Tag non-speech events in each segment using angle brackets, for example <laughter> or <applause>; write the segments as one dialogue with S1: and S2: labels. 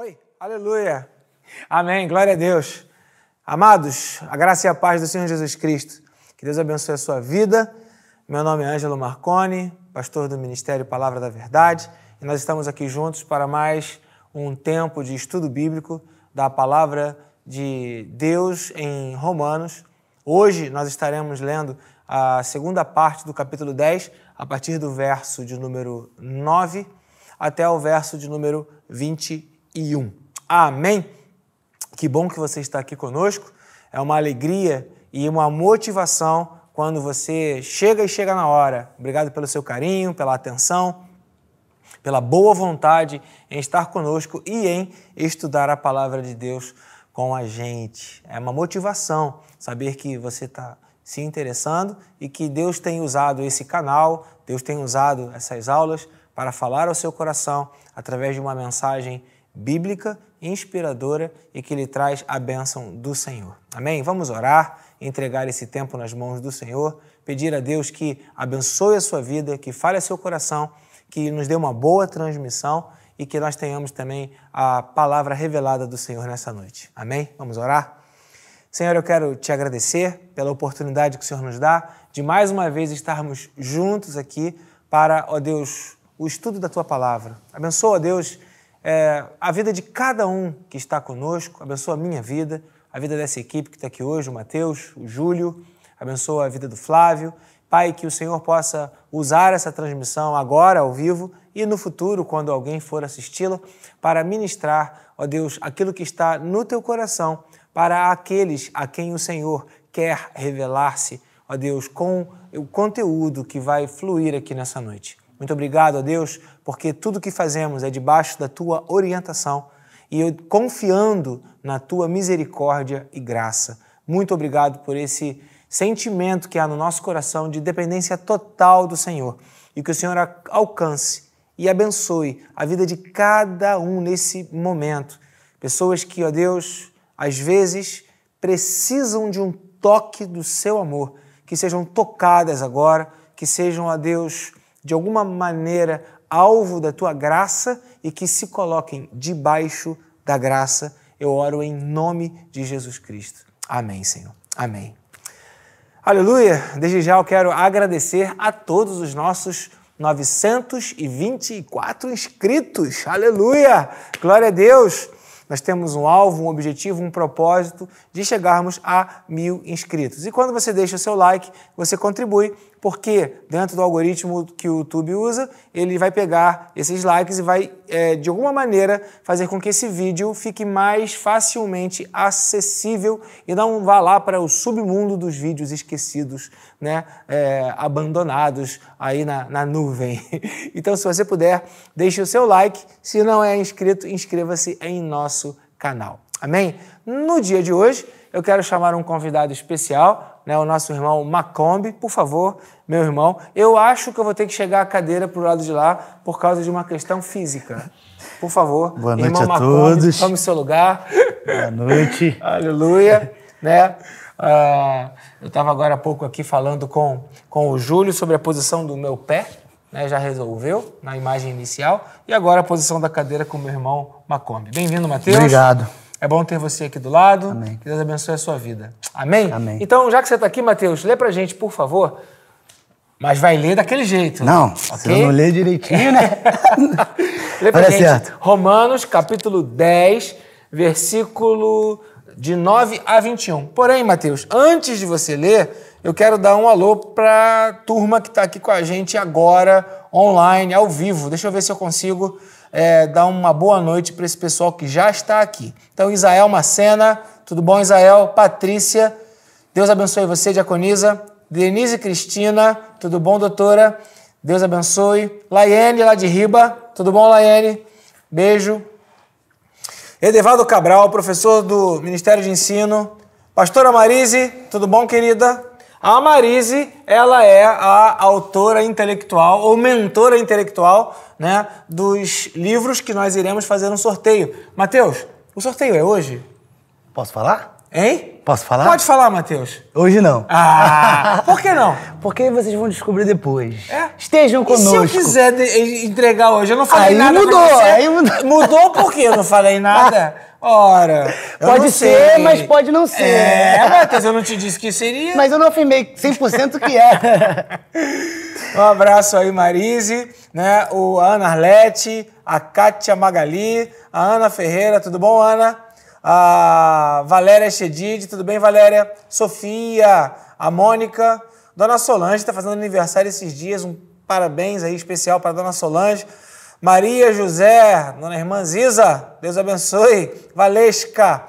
S1: Oi, aleluia. Amém, glória a Deus. Amados, a graça e a paz do Senhor Jesus Cristo. Que Deus abençoe a sua vida. Meu nome é Ângelo Marconi, pastor do Ministério Palavra da Verdade, e nós estamos aqui juntos para mais um tempo de estudo bíblico da palavra de Deus em Romanos. Hoje nós estaremos lendo a segunda parte do capítulo 10, a partir do verso de número 9 até o verso de número 21. Amém? Que bom que você está aqui conosco. É uma alegria e uma motivação quando você chega e chega na hora. Obrigado pelo seu carinho, pela atenção, pela boa vontade em estar conosco e em estudar a palavra de Deus com a gente. É uma motivação saber que você está se interessando e que Deus tem usado esse canal, Deus tem usado essas aulas para falar ao seu coração através de uma mensagem bíblica, inspiradora e que lhe traz a bênção do Senhor. Amém? Vamos orar, entregar esse tempo nas mãos do Senhor, pedir a Deus que abençoe a sua vida, que fale a seu coração, que nos dê uma boa transmissão e que nós tenhamos também a palavra revelada do Senhor nessa noite. Amém? Vamos orar? Senhor, eu quero te agradecer pela oportunidade que o Senhor nos dá de mais uma vez estarmos juntos aqui para, ó Deus, o estudo da tua palavra. Abençoa, Deus, é, a vida de cada um que está conosco, abençoa a minha vida, a vida dessa equipe que está aqui hoje, o Mateus, o Júlio, abençoa a vida do Flávio. Pai, que o Senhor possa usar essa transmissão agora, ao vivo, e no futuro, quando alguém for assisti-la, para ministrar, ó Deus, aquilo que está no teu coração para aqueles a quem o Senhor quer revelar-se, ó Deus, com o conteúdo que vai fluir aqui nessa noite. Muito obrigado, ó Deus, porque tudo que fazemos é debaixo da tua orientação e eu confiando na tua misericórdia e graça. Muito obrigado por esse sentimento que há no nosso coração de dependência total do Senhor e que o Senhor alcance e abençoe a vida de cada um nesse momento. Pessoas que, ó Deus, às vezes precisam de um toque do seu amor, que sejam tocadas agora, que sejam, ó Deus, de alguma maneira alvo da tua graça e que se coloquem debaixo da graça. Eu oro em nome de Jesus Cristo. Amém, Senhor. Amém. Aleluia! Desde já eu quero agradecer a todos os nossos 924 inscritos. Aleluia! Glória a Deus! Nós temos um alvo, um objetivo, um propósito de chegarmos a mil inscritos. E quando você deixa o seu like, você contribui, porque dentro do algoritmo que o YouTube usa, ele vai pegar esses likes e vai, é, de alguma maneira, fazer com que esse vídeo fique mais facilmente acessível e não vá lá para o submundo dos vídeos esquecidos, né, é, abandonados aí na, na nuvem. <laughs> Então, se você puder, deixe o seu like. Se não é inscrito, inscreva-se em nosso canal. Amém? No dia de hoje, eu quero chamar um convidado especial, né, o nosso irmão Macombi. Por favor, meu irmão, eu acho que eu vou ter que chegar a cadeira para o lado de lá por causa de uma questão física. Por favor,
S2: Boa noite
S1: irmão
S2: a
S1: Macombi,
S2: todos.
S1: tome seu lugar.
S2: Boa noite. <laughs>
S1: Aleluia. né? Ah, eu estava agora há pouco aqui falando com, com o Júlio sobre a posição do meu pé, né? já resolveu na imagem inicial, e agora a posição da cadeira com o meu irmão Macombi. Bem-vindo, Matheus.
S2: Obrigado.
S1: É bom ter você aqui do lado.
S2: Amém.
S1: Que Deus abençoe a sua vida. Amém?
S2: Amém.
S1: Então, já que você está aqui, Matheus, lê pra gente, por favor. Mas vai ler daquele jeito.
S2: Não, se
S1: ok?
S2: eu não ler direitinho, né? <laughs>
S1: Lê pra
S2: Olha
S1: gente
S2: certo.
S1: Romanos, capítulo 10, versículo de 9 a 21. Porém, Mateus, antes de você ler, eu quero dar um alô para a turma que está aqui com a gente agora, online, ao vivo. Deixa eu ver se eu consigo é, dar uma boa noite para esse pessoal que já está aqui. Então, Isael Macena, tudo bom, Isael? Patrícia, Deus abençoe você, diaconisa. Denise Cristina, tudo bom, doutora? Deus abençoe. Laiane, lá de Riba, tudo bom, Laiane? Beijo. Edevaldo Cabral, professor do Ministério de Ensino. Pastora Marise, tudo bom, querida? A Marise, ela é a autora intelectual ou mentora intelectual né, dos livros que nós iremos fazer um sorteio. Mateus, o sorteio é hoje?
S2: Posso falar?
S1: Hein?
S2: Posso falar?
S1: Pode falar, Matheus.
S2: Hoje não.
S1: Ah, <laughs> por que não?
S2: Porque vocês vão descobrir depois.
S1: É?
S2: Estejam
S1: E
S2: conosco.
S1: se eu quiser entregar hoje? Eu não falei
S2: Aí
S1: nada
S2: mudou, aí mudou.
S1: Mudou por quê? Eu não falei nada? <laughs> Ora,
S2: Pode ser,
S1: sei.
S2: mas pode não ser.
S1: É, Matheus, eu não te disse que seria.
S2: Mas eu não afirmei 100% que é. <laughs>
S1: Um abraço aí, Marise, né? O Ana Arlete, a Kátia Magali, a Ana Ferreira, tudo bom, Ana? A Valéria Chedid, tudo bem, Valéria? Sofia, a Mônica, Dona Solange está fazendo aniversário esses dias, um parabéns aí especial para Dona Solange. Maria José, Dona Irmã Ziza, Deus abençoe. Valesca,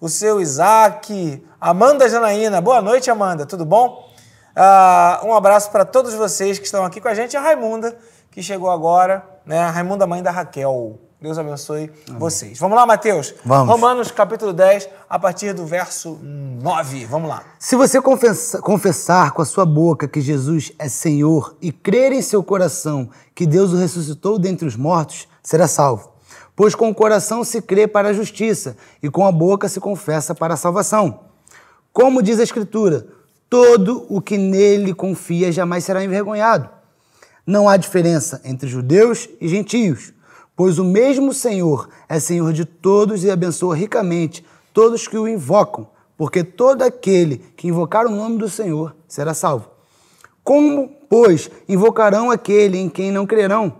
S1: o seu Isaac, Amanda Janaína, boa noite, Amanda, tudo bom? Ah, um abraço para todos vocês que estão aqui com a gente. A Raimunda, que chegou agora, né? A Raimunda, mãe da Raquel. Deus abençoe vocês. Vamos lá, Mateus?
S2: Vamos.
S1: Romanos, capítulo 10, a partir do verso 9. Vamos lá.
S2: Se você confessa- confessar com a sua boca que Jesus é Senhor e crer em seu coração que Deus o ressuscitou dentre os mortos, será salvo. Pois com o coração se crê para a justiça e com a boca se confessa para a salvação. Como diz a Escritura, todo o que nele confia jamais será envergonhado. Não há diferença entre judeus e gentios, pois o mesmo Senhor é Senhor de todos e abençoa ricamente todos que o invocam, porque todo aquele que invocar o nome do Senhor será salvo. Como, pois, invocarão aquele em quem não crerão?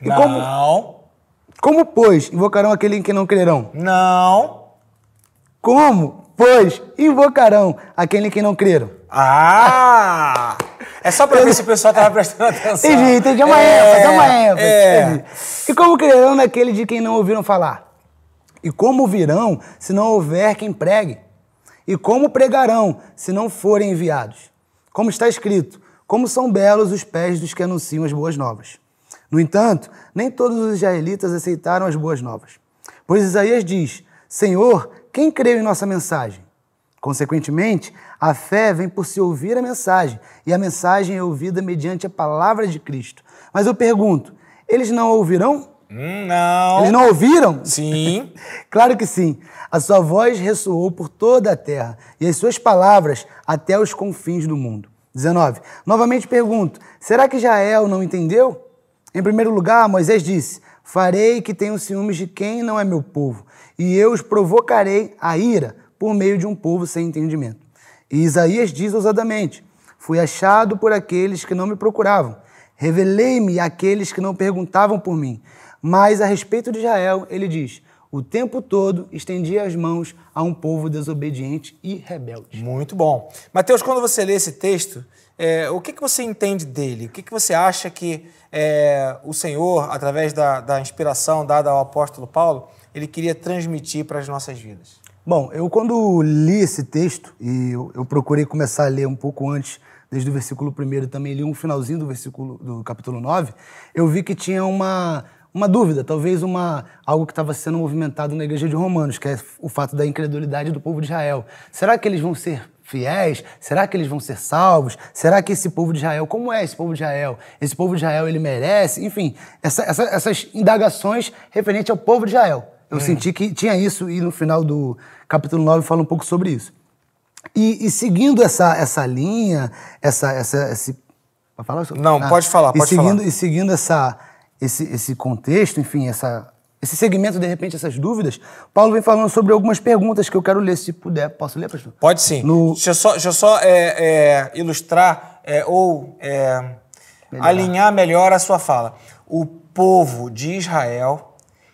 S2: E como,
S1: Não,
S2: como, pois, invocarão aquele em quem não crerão?
S1: não.
S2: Como, pois, invocarão aquele em quem não creram?
S1: Ah! É só para ver se o pessoal estava prestando atenção.
S2: Entendi, entendi. É uma
S1: É,
S2: ênfase, é uma ênfase.
S1: é.
S2: E como crerão naquele de quem não ouviram falar? E como virão se não houver quem pregue? E como pregarão se não forem enviados? Como está escrito, como são belos os pés dos que anunciam as boas novas. No entanto, nem todos os israelitas aceitaram as boas novas. Pois Isaías diz: Senhor, quem creu em nossa mensagem? Consequentemente, a fé vem por se ouvir a mensagem, e a mensagem é ouvida mediante a palavra de Cristo. Mas eu pergunto: eles não ouvirão?
S1: Hum, não.
S2: Eles não ouviram?
S1: Sim. <laughs>
S2: Claro que sim. A sua voz ressoou por toda a terra, e as suas palavras até os confins do mundo. 19. Novamente pergunto: será que Israel não entendeu? Em primeiro lugar, Moisés disse: Farei que tenham ciúmes de quem não é meu povo, e eu os provocarei a ira por meio de um povo sem entendimento. E Isaías diz ousadamente: Fui achado por aqueles que não me procuravam, revelei-me àqueles que não perguntavam por mim. Mas a respeito de Israel, ele diz: O tempo todo estendia as mãos a um povo desobediente e rebelde.
S1: Muito bom. Mateus, quando você lê esse texto, é, o que, que você entende dele? O que, que você acha que é, o Senhor, através da, da inspiração dada ao apóstolo Paulo, ele queria transmitir para as nossas vidas?
S2: Bom, eu quando li esse texto, e eu, eu procurei começar a ler um pouco antes, desde o versículo 1 e também li um finalzinho do versículo do capítulo 9, eu vi que tinha uma, uma dúvida, talvez uma algo que estava sendo movimentado na igreja de Romanos, que é o fato da incredulidade do povo de Israel. Será que eles vão ser fiéis? Será que eles vão ser salvos? Será que esse povo de Israel, como é esse povo de Israel? Esse povo de Israel, ele merece? Enfim, essa- essa- essas indagações referentes ao povo de Israel. Eu senti que tinha isso e no final do capítulo 9 fala um pouco sobre isso. E, e seguindo essa, essa linha, essa, essa, esse... Pode falar?
S1: Não, pode falar,
S2: e
S1: pode
S2: seguindo,
S1: falar.
S2: E seguindo essa, esse, esse contexto, enfim, essa, esse segmento, de repente, essas dúvidas, Paulo vem falando sobre algumas perguntas que eu quero ler, se puder. Posso ler, pastor?
S1: Pode sim.
S2: No-
S1: Deixa eu só, deixa eu só é, é, ilustrar é, ou é, alinhar melhor a sua fala. O povo de Israel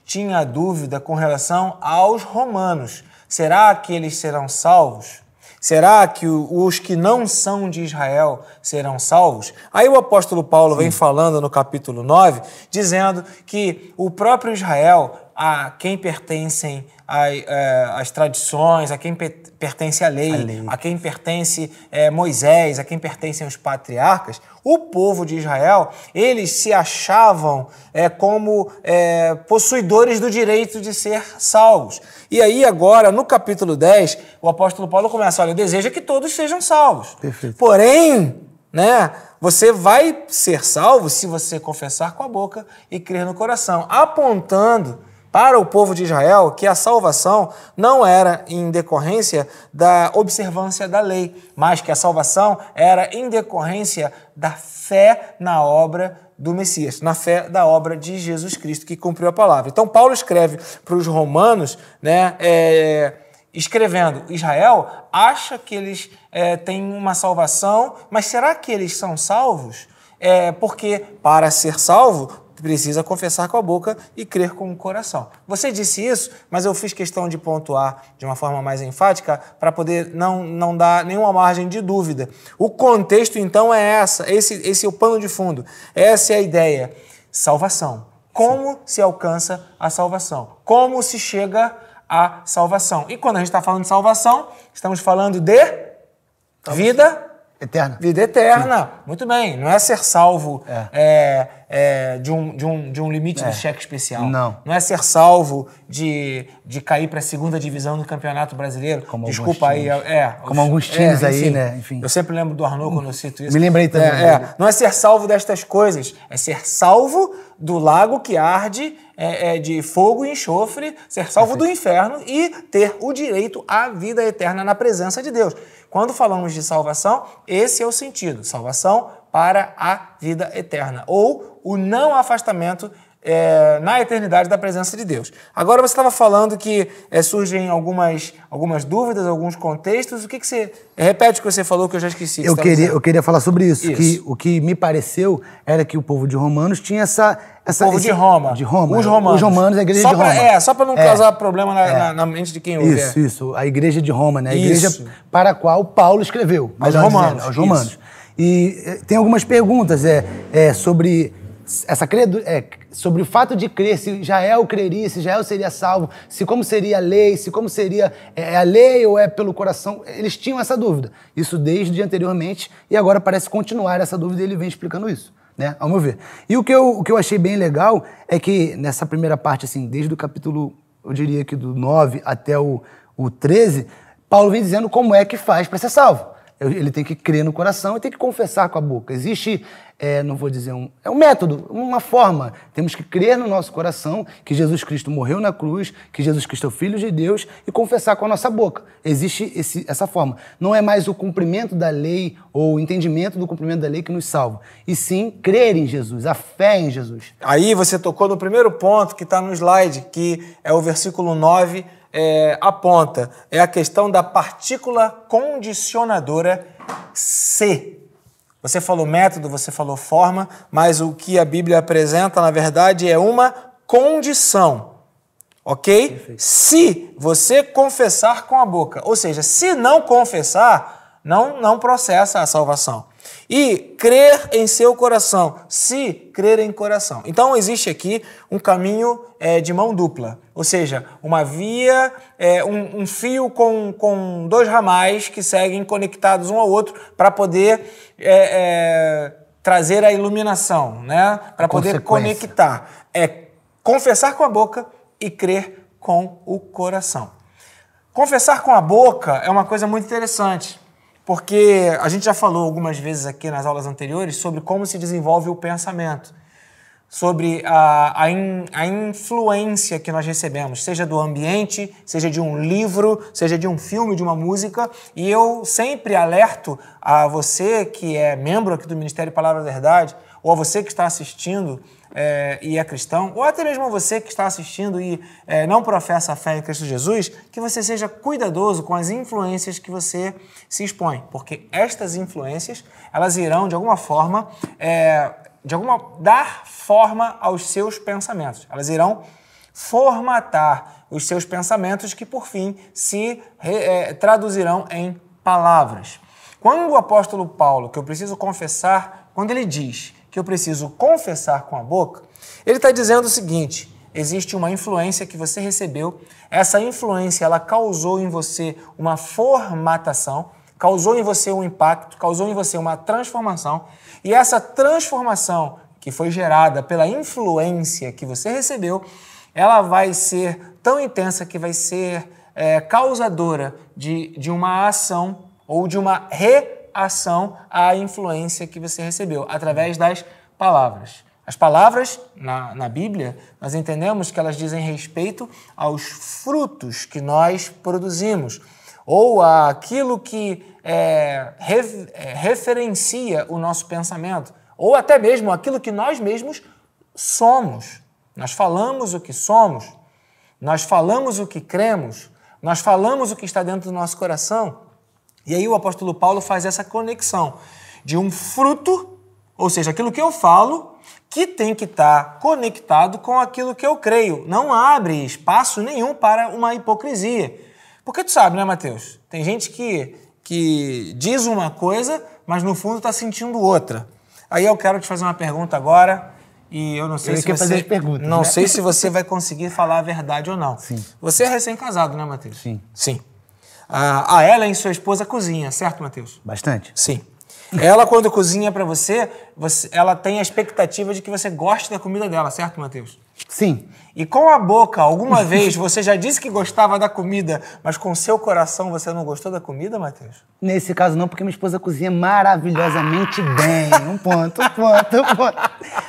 S1: tinha dúvida com relação aos romanos. Será que eles serão salvos? Será que os que não são de Israel serão salvos? Aí o apóstolo Paulo vem falando no capítulo 9, dizendo que o próprio Israel, a quem pertencem a- eh, as tradições, a quem pe- pertence a lei,
S2: lei.
S1: a quem pertence eh, Moisés, a quem pertencem os patriarcas, o povo de Israel, eles se achavam eh, como eh, possuidores do direito de ser salvos. E aí agora, no capítulo 10, o apóstolo Paulo começa, olha, deseja que todos sejam salvos.
S2: Perfeito.
S1: Porém, né, você vai ser salvo se você confessar com a boca e crer no coração, apontando para o povo de Israel que a salvação não era em decorrência da observância da lei, mas que a salvação era em decorrência da fé na obra do Messias, na fé da obra de Jesus Cristo que cumpriu a palavra. Então Paulo escreve para os romanos, né, é, escrevendo, Israel acha que eles é, têm uma salvação, mas será que eles são salvos? É, porque para ser salvo precisa confessar com a boca e crer com o coração. Você disse isso, mas eu fiz questão de pontuar de uma forma mais enfática para poder não, não dar nenhuma margem de dúvida. O contexto, então, é essa, esse, esse é o pano de fundo. Essa é a ideia. Salvação. Como Sim. se alcança a salvação? Como se chega à salvação? E quando a gente está falando de salvação, estamos falando de vida
S2: Eterna.
S1: Vida eterna. Sim. Muito bem. Não é ser salvo é. É, é, de, um, de, um, de um limite é. de cheque especial.
S2: Não.
S1: Não é ser salvo de, de cair para a segunda divisão do Campeonato Brasileiro. Como Desculpa aí. É,
S2: Como alguns times é, aí,
S1: enfim,
S2: né? Enfim.
S1: Eu sempre lembro do Arnaud quando eu cito isso.
S2: Me lembrei também.
S1: É, é. Não é ser salvo destas coisas. É ser salvo do lago que arde é, de fogo e enxofre, ser salvo Perfeito. do inferno e ter o direito à vida eterna na presença de Deus. Quando falamos de salvação, esse é o sentido: salvação para a vida eterna, ou o não afastamento é, na eternidade da presença de Deus. Agora você estava falando que é, surgem algumas, algumas dúvidas, alguns contextos. O que, que você. Repete o que você falou que eu já esqueci.
S2: Eu queria, eu queria falar sobre isso. isso. Que, o que me pareceu era que o povo de Romanos tinha essa. essa
S1: o povo
S2: esse,
S1: de Roma.
S2: De Roma.
S1: Os romanos.
S2: Os romanos, a igreja
S1: só
S2: de Roma.
S1: é, só para não é, causar problema na, é. na, na, mente de quem ouve.
S2: Isso, isso. A igreja de Roma, né? A igreja isso. para a qual Paulo escreveu.
S1: Aos romanos. Dizendo,
S2: aos romanos. Isso. E eh, tem algumas perguntas é, é, sobre essa credo, é, sobre o fato de crer, se Israel creria, se Israel seria salvo, se como seria a lei, se como seria é, é a lei ou é pelo coração, eles tinham essa dúvida. Isso desde anteriormente e agora parece continuar essa dúvida e ele vem explicando isso, né, ao meu ver. E o que eu, o que eu achei bem legal é que nessa primeira parte, assim, desde o capítulo, eu diria que do 9 até o, o 13, Paulo vem dizendo como é que faz para ser salvo. Ele tem que crer no coração e tem que confessar com a boca. Existe, é, não vou dizer um. É um método, uma forma. Temos que crer no nosso coração que Jesus Cristo morreu na cruz, que Jesus Cristo é o Filho de Deus e confessar com a nossa boca. Existe esse, essa forma. Não é mais o cumprimento da lei ou o entendimento do cumprimento da lei que nos salva, e sim crer em Jesus, a fé em Jesus.
S1: Aí você tocou no primeiro ponto que está no slide, que é o versículo 9 é, aponta é a questão da partícula condicionadora se. Você falou método, você falou forma, mas o que a Bíblia apresenta, na verdade, é uma condição. Ok? Perfeito. Se você confessar com a boca, ou seja, se não confessar, não, não processa a salvação e crer em seu coração, se crer em coração. Então existe aqui um caminho é, de mão dupla, ou seja, uma via, é, um, um, fio com, com dois ramais que seguem conectados um ao outro para poder é, é, trazer a iluminação, né? para poder conectar. É confessar com a boca e crer com o coração. Confessar com a boca é uma coisa muito interessante porque a gente já falou algumas vezes aqui nas aulas anteriores sobre como se desenvolve o pensamento, sobre a, a, in, a influência que nós recebemos, seja do ambiente, seja de um livro, seja de um filme, de uma música. E eu sempre alerto a você que é membro aqui do Ministério Palavra da Verdade, ou a você que está assistindo é, e é cristão, ou até mesmo você que está assistindo e é, não professa a fé em Cristo Jesus, que você seja cuidadoso com as influências que você se expõe, porque estas influências elas irão de alguma forma é, de alguma dar forma aos seus pensamentos. Elas irão formatar os seus pensamentos que por fim se é, traduzirão em palavras. Quando o apóstolo Paulo, que eu preciso confessar, quando ele diz que eu preciso confessar com a boca, ele está dizendo o seguinte: existe uma influência que você recebeu, essa influência ela causou em você uma formatação, causou em você um impacto, causou em você uma transformação, e essa transformação que foi gerada pela influência que você recebeu, ela vai ser tão intensa que vai ser é, causadora de, de uma ação ou de uma reação ação à influência que você recebeu através das palavras. As palavras na, na Bíblia, nós entendemos que elas dizem respeito aos frutos que nós produzimos, ou aquilo que é, é, referencia o nosso pensamento, ou até mesmo aquilo que nós mesmos somos. Nós falamos o que somos, nós falamos o que cremos, nós falamos o que está dentro do nosso coração. E aí o apóstolo Paulo faz essa conexão de um fruto, ou seja, aquilo que eu falo, que tem que estar conectado com aquilo que eu creio. Não abre espaço nenhum para uma hipocrisia. Porque tu sabe, né, Mateus? Tem gente que, que diz uma coisa, mas no fundo está sentindo outra. Aí eu quero te fazer uma pergunta agora. E eu não sei
S2: eu
S1: se você.
S2: fazer perguntas,
S1: não
S2: né?
S1: sei se você vai conseguir falar a verdade ou não.
S2: Sim.
S1: Você é recém-casado, né, Matheus?
S2: Sim.
S1: Sim. A, a Ellen, sua esposa, cozinha, certo, Matheus?
S2: Bastante.
S1: Sim. Ela, quando cozinha para você, você, ela tem a expectativa de que você goste da comida dela, certo, Matheus?
S2: Sim.
S1: E com a boca, alguma vez você já disse que gostava da comida, mas com seu coração você não gostou da comida, Matheus?
S2: Nesse caso não, porque minha esposa cozinha maravilhosamente bem. Um ponto, um ponto, um ponto.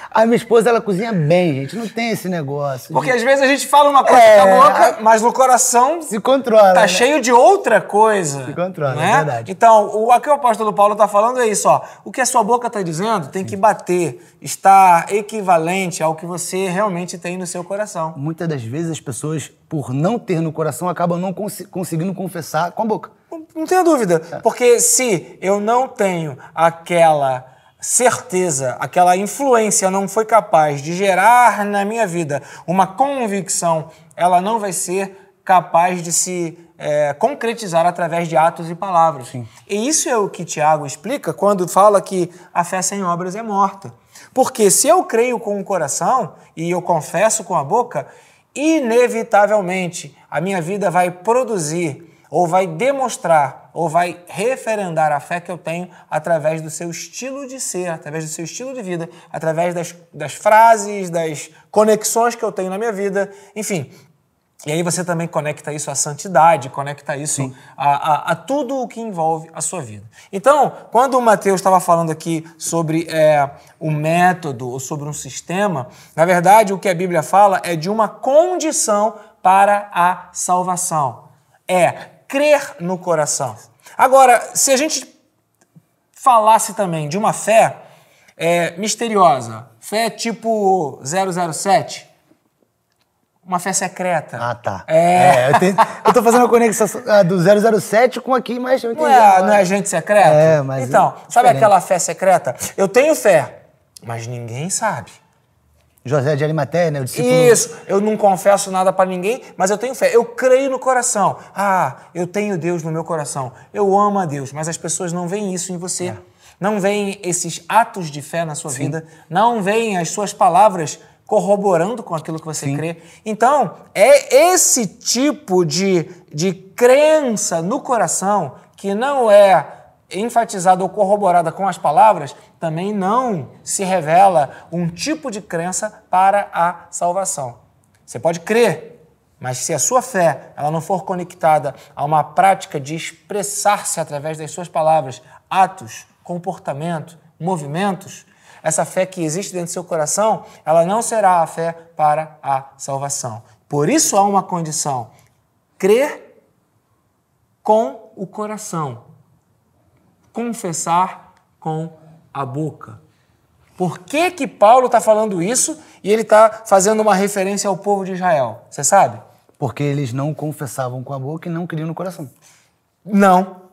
S2: A minha esposa, ela cozinha bem, gente. Não tem esse negócio.
S1: Porque às vezes a gente fala uma coisa
S2: É,
S1: com a boca, mas no coração
S2: Se controla.
S1: tá
S2: né?
S1: cheio de outra coisa.
S2: Se controla,
S1: não
S2: é verdade.
S1: Então, o, aqui o apóstolo Paulo está falando é isso, ó. O que a sua boca está dizendo tem que bater, estar equivalente ao que você realmente tem no seu coração.
S2: Muitas das vezes as pessoas, por não ter no coração, acabam não cons- conseguindo confessar com a boca.
S1: Não, não tenha dúvida.
S2: É.
S1: Porque se eu não tenho aquela certeza, aquela influência não foi capaz de gerar na minha vida uma convicção, ela não vai ser capaz de se é, concretizar através de atos e palavras. E isso é o que Tiago explica quando fala que a fé sem obras é morta. Porque se eu creio com o coração e eu confesso com a boca, inevitavelmente a minha vida vai produzir ou vai demonstrar ou vai referendar a fé que eu tenho através do seu estilo de ser, através do seu estilo de vida, através das, das frases, das conexões que eu tenho na minha vida, enfim. E aí você também conecta isso à santidade, conecta isso a, a- a tudo o que envolve a sua vida. Então, quando o Mateus estava falando aqui sobre é, o método ou sobre um sistema, na verdade o que a Bíblia fala é de uma condição para a salvação. É crer no coração. Agora, se a gente falasse também de uma fé é, misteriosa, fé tipo 007, uma fé secreta.
S2: Ah, tá.
S1: É.
S2: eu, tenho- eu tô fazendo a conexão ah, do 007 com aqui, mas eu
S1: Não
S2: entendi
S1: é,
S2: agora.
S1: não é agente secreto?
S2: É, mas
S1: Então,
S2: é
S1: sabe aquela fé secreta? Eu tenho fé, mas ninguém sabe.
S2: José de Arimateia, né? O discípulo...
S1: Isso, eu não confesso nada pra ninguém, mas eu tenho fé. Eu creio no coração. Ah, eu tenho Deus no meu coração. Eu amo a Deus, mas as pessoas não veem isso em você.
S2: É.
S1: Não veem esses atos de fé na sua vida. Não veem as suas palavras corroborando com aquilo que você crê. Então, é esse tipo de, de crença no coração que não é enfatizada ou corroborada com as palavras, também não se revela um tipo de crença para a salvação. Você pode crer, mas se a sua fé ela não for conectada a uma prática de expressar-se através das suas palavras, atos, comportamento, movimentos, essa fé que existe dentro do seu coração, ela não será a fé para a salvação. Por isso há uma condição: crer com o coração confessar com a boca. Por que que Paulo está falando isso e ele está fazendo uma referência ao povo de Israel? Você sabe?
S2: Porque eles não confessavam com a boca e não criam no coração.
S1: Não.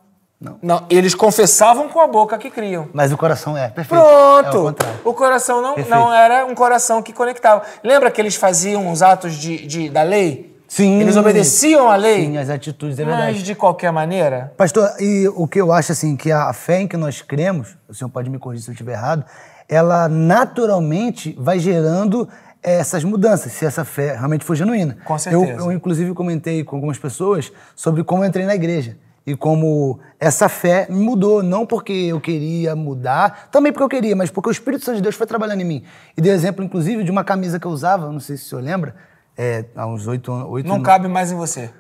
S2: Não.
S1: Eles confessavam com a boca que criam.
S2: Mas o coração é, perfeito. É o
S1: Pronto!
S2: contrário.
S1: o coração não,
S2: Perfeito.
S1: não era um coração que conectava. Lembra que eles faziam os atos de, de- da lei?
S2: Sim.
S1: Eles obedeciam a lei?
S2: Sim, as atitudes, é verdade.
S1: mas de qualquer maneira.
S2: Pastor, e o que eu acho assim, que a fé em que nós cremos, o senhor pode me corrigir se eu estiver errado, ela naturalmente vai gerando essas mudanças, se essa fé realmente for genuína.
S1: Com certeza.
S2: Eu, eu, inclusive, comentei com algumas pessoas sobre como eu entrei na igreja. E como essa fé me mudou, não porque eu queria mudar, também porque eu queria, mas porque o Espírito Santo de Deus foi trabalhando em mim. E dei exemplo, inclusive, de uma camisa que eu usava, não sei se o senhor lembra, é, há uns oito anos.
S1: Não cabe mais em você.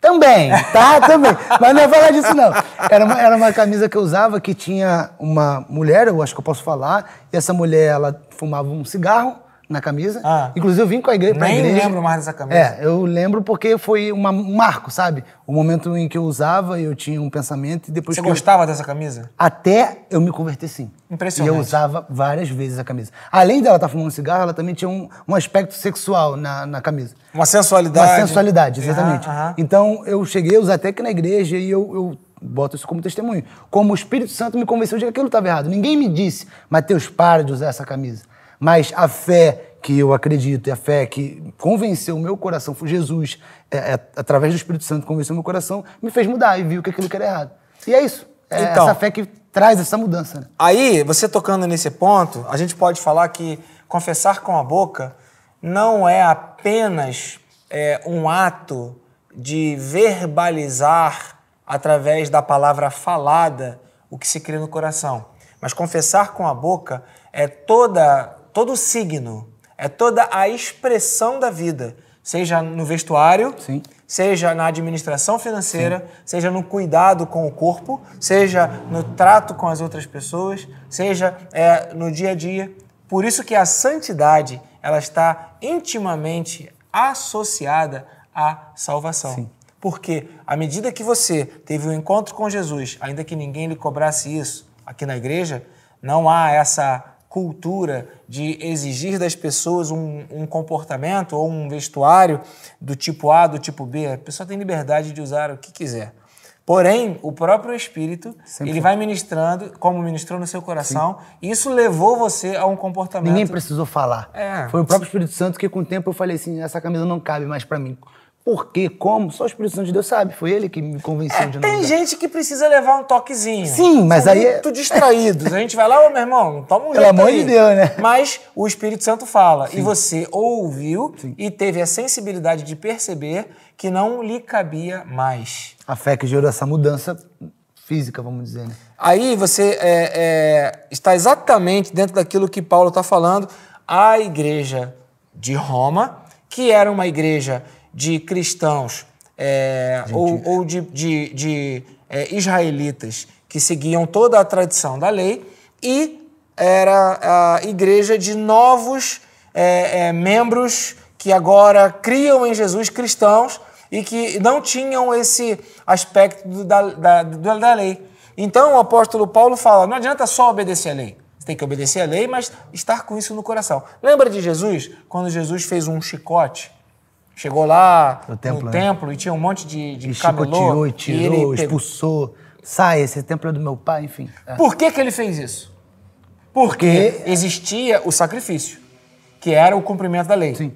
S2: Também, <laughs> tá? Também. Mas não é falar disso, não. Era uma, era uma camisa que eu usava que tinha uma mulher, eu acho que eu posso falar, e essa mulher, ela fumava um cigarro na camisa.
S1: Ah.
S2: Inclusive, eu vim com a igreja
S1: Nem
S2: igreja.
S1: lembro mais dessa camisa.
S2: É, eu lembro porque foi uma- um marco, sabe? O momento em que eu usava, eu tinha um pensamento e depois
S1: Você
S2: que eu-
S1: gostava dessa camisa?
S2: até eu me converter, sim.
S1: Impressionante.
S2: E eu usava várias vezes a camisa. Além dela estar fumando cigarro, ela também tinha um, um aspecto sexual na, na camisa.
S1: Uma sensualidade.
S2: Uma sensualidade, exatamente.
S1: Aham, aham.
S2: Então, eu cheguei a usar até aqui na igreja e eu, eu boto isso como testemunho. Como o Espírito Santo me convenceu de que aquilo estava errado. Ninguém me disse, Mateus, para de usar essa camisa. Mas a fé que eu acredito e a fé que convenceu o meu coração, foi Jesus, é, é, através do Espírito Santo, convenceu o meu coração, me fez mudar e viu que aquilo que era errado. E é isso. É
S1: Então.
S2: essa fé que traz essa mudança. Né?
S1: Aí, você tocando nesse ponto, a gente pode falar que confessar com a boca não é apenas é, um ato de verbalizar através da palavra falada o que se crê no coração. Mas confessar com a boca é toda todo o signo, é toda a expressão da vida, seja no vestuário,
S2: Sim.
S1: seja na administração financeira, seja no cuidado com o corpo, seja no trato com as outras pessoas, seja é, no dia a dia. Por isso que a santidade ela está intimamente associada à salvação. Porque à medida que você teve um encontro com Jesus, ainda que ninguém lhe cobrasse isso, aqui na igreja não há essa cultura de exigir das pessoas um, um comportamento ou um vestuário do tipo A, do tipo B. A pessoa tem liberdade de usar o que quiser. Porém, o próprio Espírito,
S2: Sempre
S1: ele vai ministrando, como ministrou no seu coração, e isso levou você a um comportamento.
S2: Ninguém precisou falar.
S1: É.
S2: Foi o próprio Espírito Santo que, com o tempo, eu falei assim: essa camisa não cabe mais pra mim. Por quê? Como? Só o Espírito Santo de Deus sabe. Foi ele que me convenceu
S1: É,
S2: de não
S1: tem
S2: usar.
S1: gente que precisa levar um toquezinho.
S2: Sim, mas
S1: São
S2: aí é-
S1: muito distraídos. A gente vai lá, ô meu irmão, toma um
S2: Pelo amor
S1: aí.
S2: de Deus, né?
S1: Mas o Espírito Santo fala e você ouviu e teve a sensibilidade de perceber que não lhe cabia mais.
S2: A fé que gerou essa mudança física, vamos dizer, né?
S1: Aí você é, é, está exatamente dentro daquilo que Paulo está falando. A igreja de Roma, que era uma igreja de cristãos é, ou, ou de, de- de, é, israelitas que seguiam toda a tradição da lei, e era a igreja de novos é, é, membros que agora criam em Jesus cristãos e que não tinham esse aspecto da, da, da lei. Então o apóstolo Paulo fala: não adianta só obedecer a lei. Você tem que obedecer a lei, mas estar com isso no coração. Lembra de Jesus, quando Jesus fez um chicote? Chegou lá
S2: No
S1: no
S2: templo,
S1: templo,
S2: né?
S1: e tinha um monte de, de
S2: E
S1: camelô.
S2: tirou,
S1: pegou-
S2: expulsou. Sai, esse templo é do meu pai, enfim. É.
S1: Por que, que ele fez isso? Porque existia o sacrifício, que era o cumprimento da lei.
S2: Sim.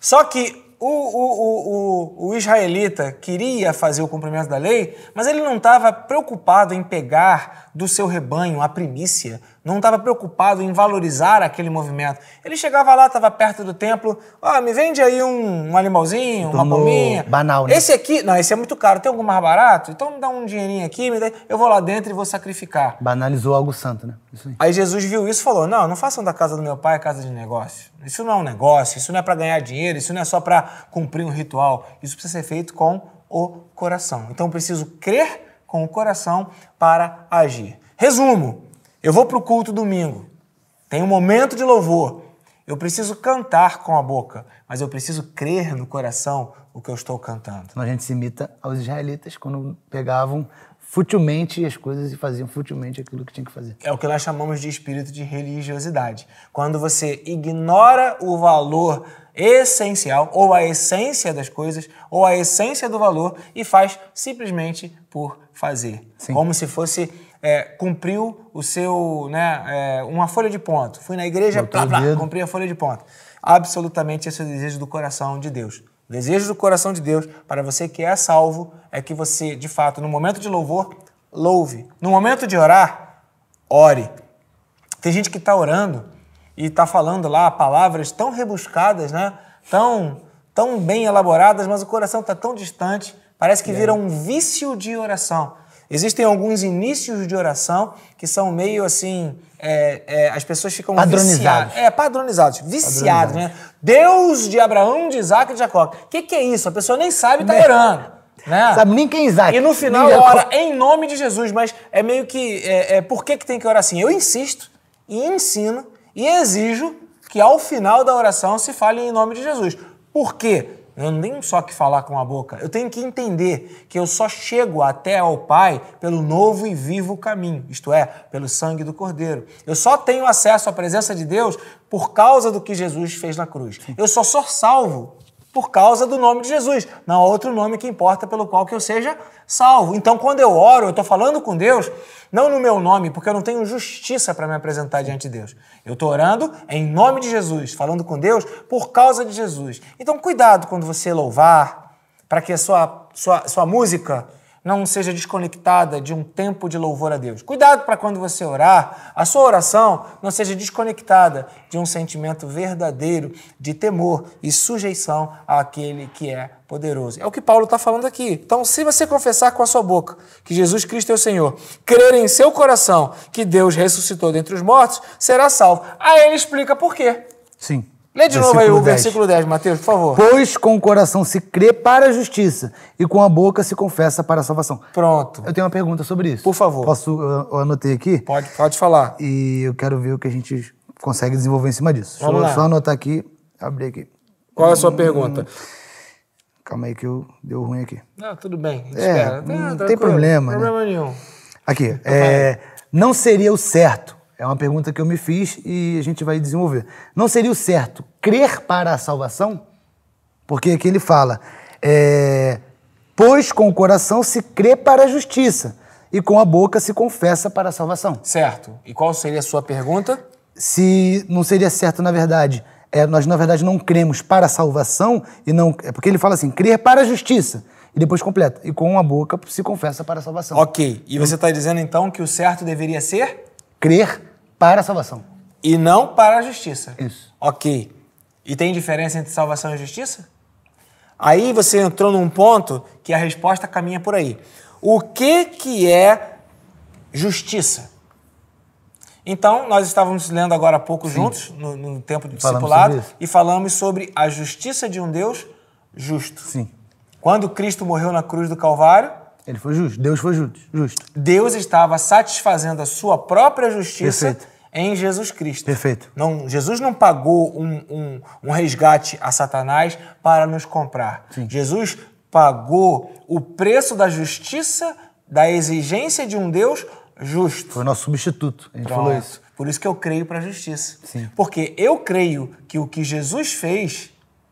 S1: Só que o, o, o, o, o israelita queria fazer o cumprimento da lei, mas ele não estava preocupado em pegar do seu rebanho a primícia, não estava preocupado em valorizar aquele movimento. Ele chegava lá, estava perto do templo, ah, me vende aí um, um animalzinho, uma pombinha.
S2: banal, né?
S1: Esse aqui, não, esse é muito caro, tem algum mais barato? Então me dá um dinheirinho aqui, dá- eu vou lá dentro e vou sacrificar.
S2: Banalizou algo santo, né? Isso aí.
S1: Aí Jesus viu isso e falou: Não, não façam da casa do meu pai casa de negócio. Isso não é um negócio, isso não é para ganhar dinheiro, isso não é só para cumprir um ritual. Isso precisa ser feito com o coração. Então eu preciso crer com o coração para agir. Resumo: eu vou para o culto domingo, tem um momento de louvor. Eu preciso cantar com a boca, mas eu preciso crer no coração o que eu estou cantando.
S2: Então a gente se imita aos israelitas quando pegavam futilmente as coisas e faziam futilmente aquilo que tinha que fazer.
S1: É o que nós chamamos de espírito de religiosidade. Quando você ignora o valor essencial, ou a essência das coisas, ou a essência do valor, e faz simplesmente por fazer.
S2: Sim.
S1: Como se fosse. É, cumpriu o seu. Né, é, uma folha de ponto. Fui na igreja, blá,
S2: dedo.
S1: cumpri a folha de ponto. Absolutamente esse é o desejo do coração de Deus. O desejo do coração de Deus para você que é salvo é que você, de fato, no momento de louvor, louve. No momento de orar, ore. Tem gente que está orando e está falando lá palavras tão rebuscadas, né? Tão, tão bem elaboradas, mas o coração está tão distante, parece que vira um vício de oração. Existem alguns inícios de oração que são meio assim. é, é, as pessoas ficam
S2: Padronizados.
S1: viciadas. É, padronizados, viciados, né? Deus de Abraão, de Isaac e de Jacó. O que, que é isso? A pessoa nem sabe e está orando. Né?
S2: Sabe nem quem é Isaac.
S1: E no final ora em nome de Jesus, mas é meio que. É, é, por que, que tem que orar assim? Eu insisto e ensino e exijo que ao final da oração se fale em nome de Jesus. Por quê? Eu não tenho só que falar com a boca, eu tenho que entender que eu só chego até ao Pai pelo novo e vivo caminho, isto é, pelo sangue do Cordeiro. Eu só tenho acesso à presença de Deus por causa do que Jesus fez na cruz. Eu só sou salvo por causa do nome de Jesus. Não há outro nome que importa pelo qual que eu seja salvo. Então, quando eu oro, eu estou falando com Deus, não no meu nome, porque eu não tenho justiça para me apresentar diante de Deus. Eu estou orando em nome de Jesus, falando com Deus por causa de Jesus. Então, cuidado quando você louvar, para que a sua, sua, sua música não seja desconectada de um tempo de louvor a Deus. Cuidado para quando você orar, a sua oração não seja desconectada de um sentimento verdadeiro de temor e sujeição àquele que é poderoso. É o que Paulo está falando aqui. Então, se você confessar com a sua boca que Jesus Cristo é o Senhor, crer em seu coração que Deus ressuscitou dentre os mortos, será salvo. Aí ele explica por quê.
S2: Sim.
S1: Lê de novo aí o
S2: 10.
S1: versículo 10, Mateus, por favor.
S2: Pois com o coração se crê para a justiça e com a boca se confessa para a salvação.
S1: Pronto.
S2: Eu tenho uma pergunta sobre isso.
S1: Por favor.
S2: Posso, eu, anotei aqui
S1: Pode, pode falar.
S2: e eu quero ver o que a gente consegue desenvolver em cima disso.
S1: Vamos
S2: Deixa eu
S1: lá.
S2: só anotar aqui, abrir aqui.
S1: Qual é a sua pergunta?
S2: Calma aí que eu deu ruim aqui.
S1: Não, tudo bem.
S2: É,
S1: espera.
S2: não
S1: Tá,
S2: tem problema, né?
S1: Problema nenhum.
S2: Aqui, é, não seria o certo. É uma pergunta que eu me fiz e a gente vai desenvolver. Não seria o certo crer para a salvação? Porque aqui ele fala, é, pois com o coração se crê para a justiça e com a boca se confessa para a salvação.
S1: Certo. E qual seria a sua pergunta?
S2: Se não seria certo, na verdade, é, nós na verdade não cremos para a salvação e não é porque ele fala assim, crer para a justiça e depois completa e com a boca se confessa para a salvação.
S1: Ok. E você está dizendo então que o certo deveria ser
S2: Crer para a salvação.
S1: e não para a justiça.
S2: Isso.
S1: Ok. E tem diferença entre salvação e justiça? Aí você entrou num ponto que a resposta caminha por aí. O que que é justiça? Então, nós estávamos lendo agora há pouco juntos, no, no tempo do
S2: Falamos
S1: discipulado, e falamos sobre a justiça de um Deus justo.
S2: Sim.
S1: Quando Cristo morreu na cruz do Calvário,
S2: Ele foi justo. Deus foi justo. justo.
S1: Deus estava satisfazendo a sua própria justiça
S2: Perfeito.
S1: em Jesus Cristo.
S2: Perfeito.
S1: Não, Jesus não pagou um, um- um resgate a Satanás para nos comprar. Jesus pagou o preço da justiça, da exigência de um Deus justo.
S2: Foi o nosso substituto. A gente falou
S1: Pronto.
S2: isso.
S1: Por isso que eu creio para a justiça.
S2: Sim.
S1: Porque eu creio que o que Jesus fez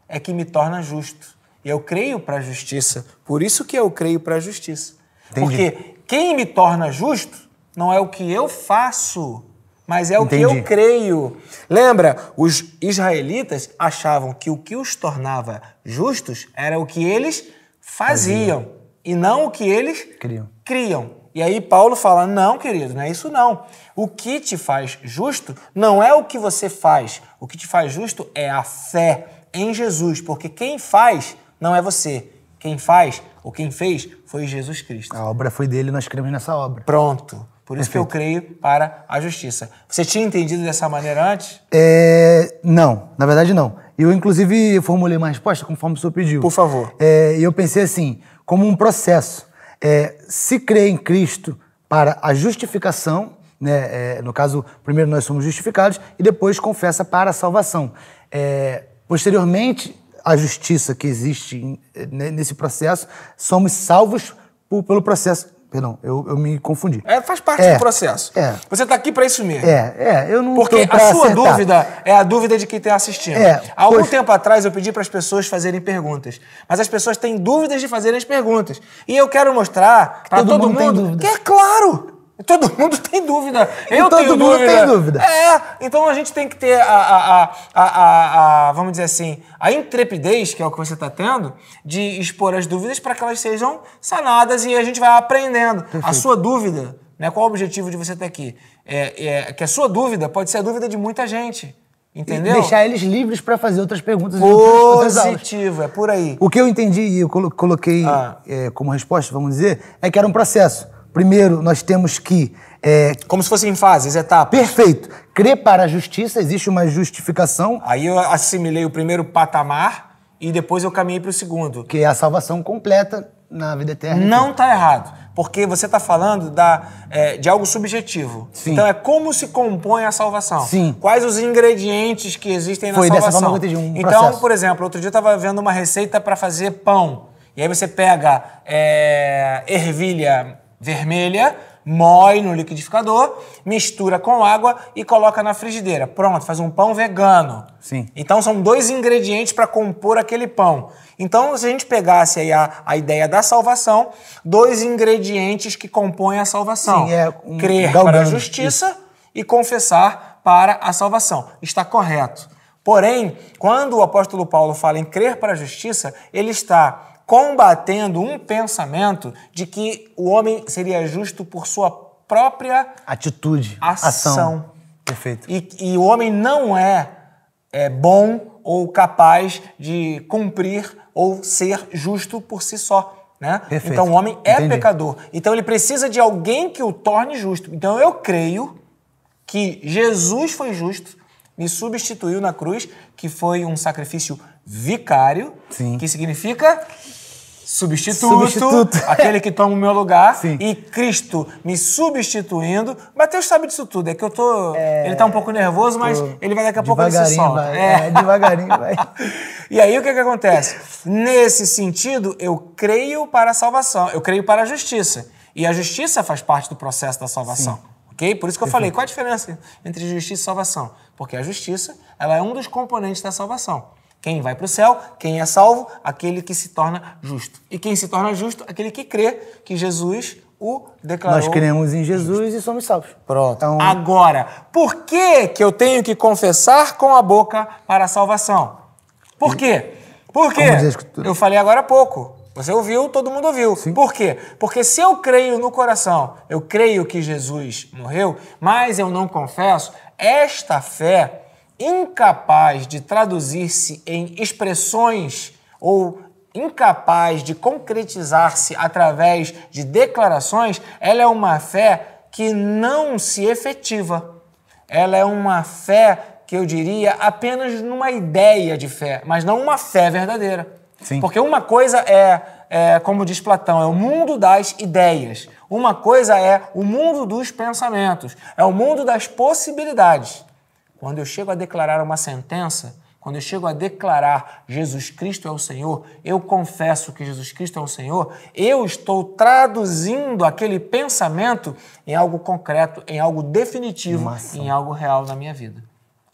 S1: é que me torna justo. Eu creio para a justiça. Por isso que eu creio para a justiça.
S2: Entendi.
S1: Porque quem me torna justo não é o que eu faço, mas é o que
S2: Entendi.
S1: eu creio. Lembra, os israelitas achavam que o que os tornava justos era o que eles faziam e não o que eles
S2: Criam.
S1: criam. E aí Paulo fala: não, querido, não é isso não. O que te faz justo não é o que você faz. O que te faz justo é a fé em Jesus. Porque quem faz não é você. Quem faz ou quem fez foi Jesus Cristo.
S2: A obra foi dele, nós cremos nessa obra.
S1: Pronto. Por isso que eu creio para a justiça. Você tinha entendido dessa maneira antes?
S2: É, não, na verdade não. Eu, inclusive, formulei uma resposta conforme o senhor pediu.
S1: Por favor.
S2: É, E eu pensei assim, como um processo. É, se crê em Cristo para a justificação, né, é, no caso, primeiro nós somos justificados e depois confessa para a salvação. É, posteriormente, a justiça que existe né, nesse processo, somos salvos por- pelo processo. Perdão, eu, eu me confundi.
S1: É, faz parte
S2: É,
S1: do processo.
S2: é.
S1: Você está aqui para isso mesmo.
S2: É, é, eu não
S1: Porque a sua
S2: acertar.
S1: dúvida é a dúvida de quem está assistindo.
S2: É,
S1: Há algum
S2: pois-
S1: tempo atrás eu pedi para as pessoas fazerem perguntas, mas as pessoas têm dúvidas de fazerem as perguntas. E eu quero mostrar para
S2: todo
S1: todo,
S2: mundo
S1: mundo que é claro. Todo mundo <laughs> tem dúvida. Eu
S2: todo
S1: tenho
S2: mundo
S1: dúvida.
S2: tem dúvida.
S1: É, então a gente tem que ter a, a, a, a, a- vamos dizer assim, a intrepidez, que é o que você está tendo, de expor as dúvidas para que elas sejam sanadas e a gente vai aprendendo. A sua dúvida, né, qual o objetivo de você estar aqui? É, é que a sua dúvida pode ser a dúvida de muita gente.
S2: E
S1: Entendeu?
S2: Deixar eles livres para fazer outras perguntas.
S1: Positivo, é por aí.
S2: O que eu entendi e eu colo- coloquei
S1: Ah.
S2: é, como resposta, vamos dizer, é que era um processo. Primeiro, nós temos que. é,
S1: Como se fossem fases, etapas.
S2: perfeito. Crer para a justiça, existe uma justificação,
S1: Aí eu assimilei o primeiro patamar e depois eu caminhei para o segundo.
S2: que é a salvação completa na vida eterna.
S1: Não está errado, porque você está falando da, é, de algo subjetivo.
S2: Sim.
S1: Então é como se compõe a salvação.
S2: Sim.
S1: Quais os ingredientes que existem na
S2: Foi dessa
S1: salvação.
S2: forma que eu entendi, um
S1: então,
S2: processo.
S1: por exemplo, outro dia eu estava vendo uma receita para fazer pão. E aí você pega é, ervilha vermelha, moe no liquidificador, mistura com água e coloca na frigideira. Pronto, faz um pão vegano.
S2: Sim.
S1: Então são dois ingredientes para compor aquele pão. Então, se a gente pegasse aí a, a ideia da salvação, dois ingredientes que compõem a salvação:
S2: Sim, é um
S1: crer
S2: galgando,
S1: para a justiça e confessar para a salvação. Está correto. Porém, quando o apóstolo Paulo fala em crer para a justiça, ele está combatendo um pensamento de que o homem seria justo por sua própria
S2: Atitude,
S1: Ação.
S2: ação. Perfeito.
S1: e, e o homem não é, é bom ou capaz de cumprir ou ser justo por si só. Né?
S2: Perfeito.
S1: Então o homem é
S2: Entendi.
S1: pecador. Então ele precisa de alguém que o torne justo. Então eu creio que Jesus foi justo, me substituiu na cruz, que foi um sacrifício vicário,
S2: Sim.
S1: que significa substituto,
S2: Substituto. <laughs>
S1: aquele que toma o meu lugar,
S2: Sim.
S1: e Cristo me substituindo. Mateus sabe disso tudo, é que eu tô. Ele tá um pouco nervoso, mas ele vai daqui a pouco ele se solta.
S2: vai.
S1: É.
S2: É, devagarinho <laughs> vai.
S1: E aí o que, que acontece? Nesse sentido, eu creio para a salvação, eu creio para a justiça. E a justiça faz parte do processo da salvação. Ok? Por isso que eu falei, qual a diferença entre justiça e salvação? Porque a justiça ela é um dos componentes da salvação. Quem vai para o céu, quem é salvo, aquele que se torna justo. E quem se torna justo, aquele que crê que Jesus o declarou.
S2: Nós cremos em Jesus e somos salvos.
S1: Pronto.
S2: Então,
S1: Agora, por que, que eu tenho que confessar com a boca para a salvação? Por quê? Por quê? Eu falei agora há pouco. Você ouviu, todo mundo ouviu. Por quê? Porque se eu creio no coração, eu creio que Jesus morreu, mas eu não confesso, esta fé, incapaz de traduzir-se em expressões ou incapaz de concretizar-se através de declarações, ela é uma fé que não se efetiva. Ela é uma fé que eu diria apenas numa ideia de fé, mas não uma fé verdadeira.
S2: Sim.
S1: Porque uma coisa é, é, como diz Platão, é o mundo das ideias. Uma coisa é o mundo dos pensamentos, é o mundo das possibilidades. Quando eu chego a declarar uma sentença, quando eu chego a declarar Jesus Cristo é o Senhor, eu confesso que Jesus Cristo é o Senhor, eu estou traduzindo aquele pensamento em algo concreto, em algo definitivo, em algo real na minha vida.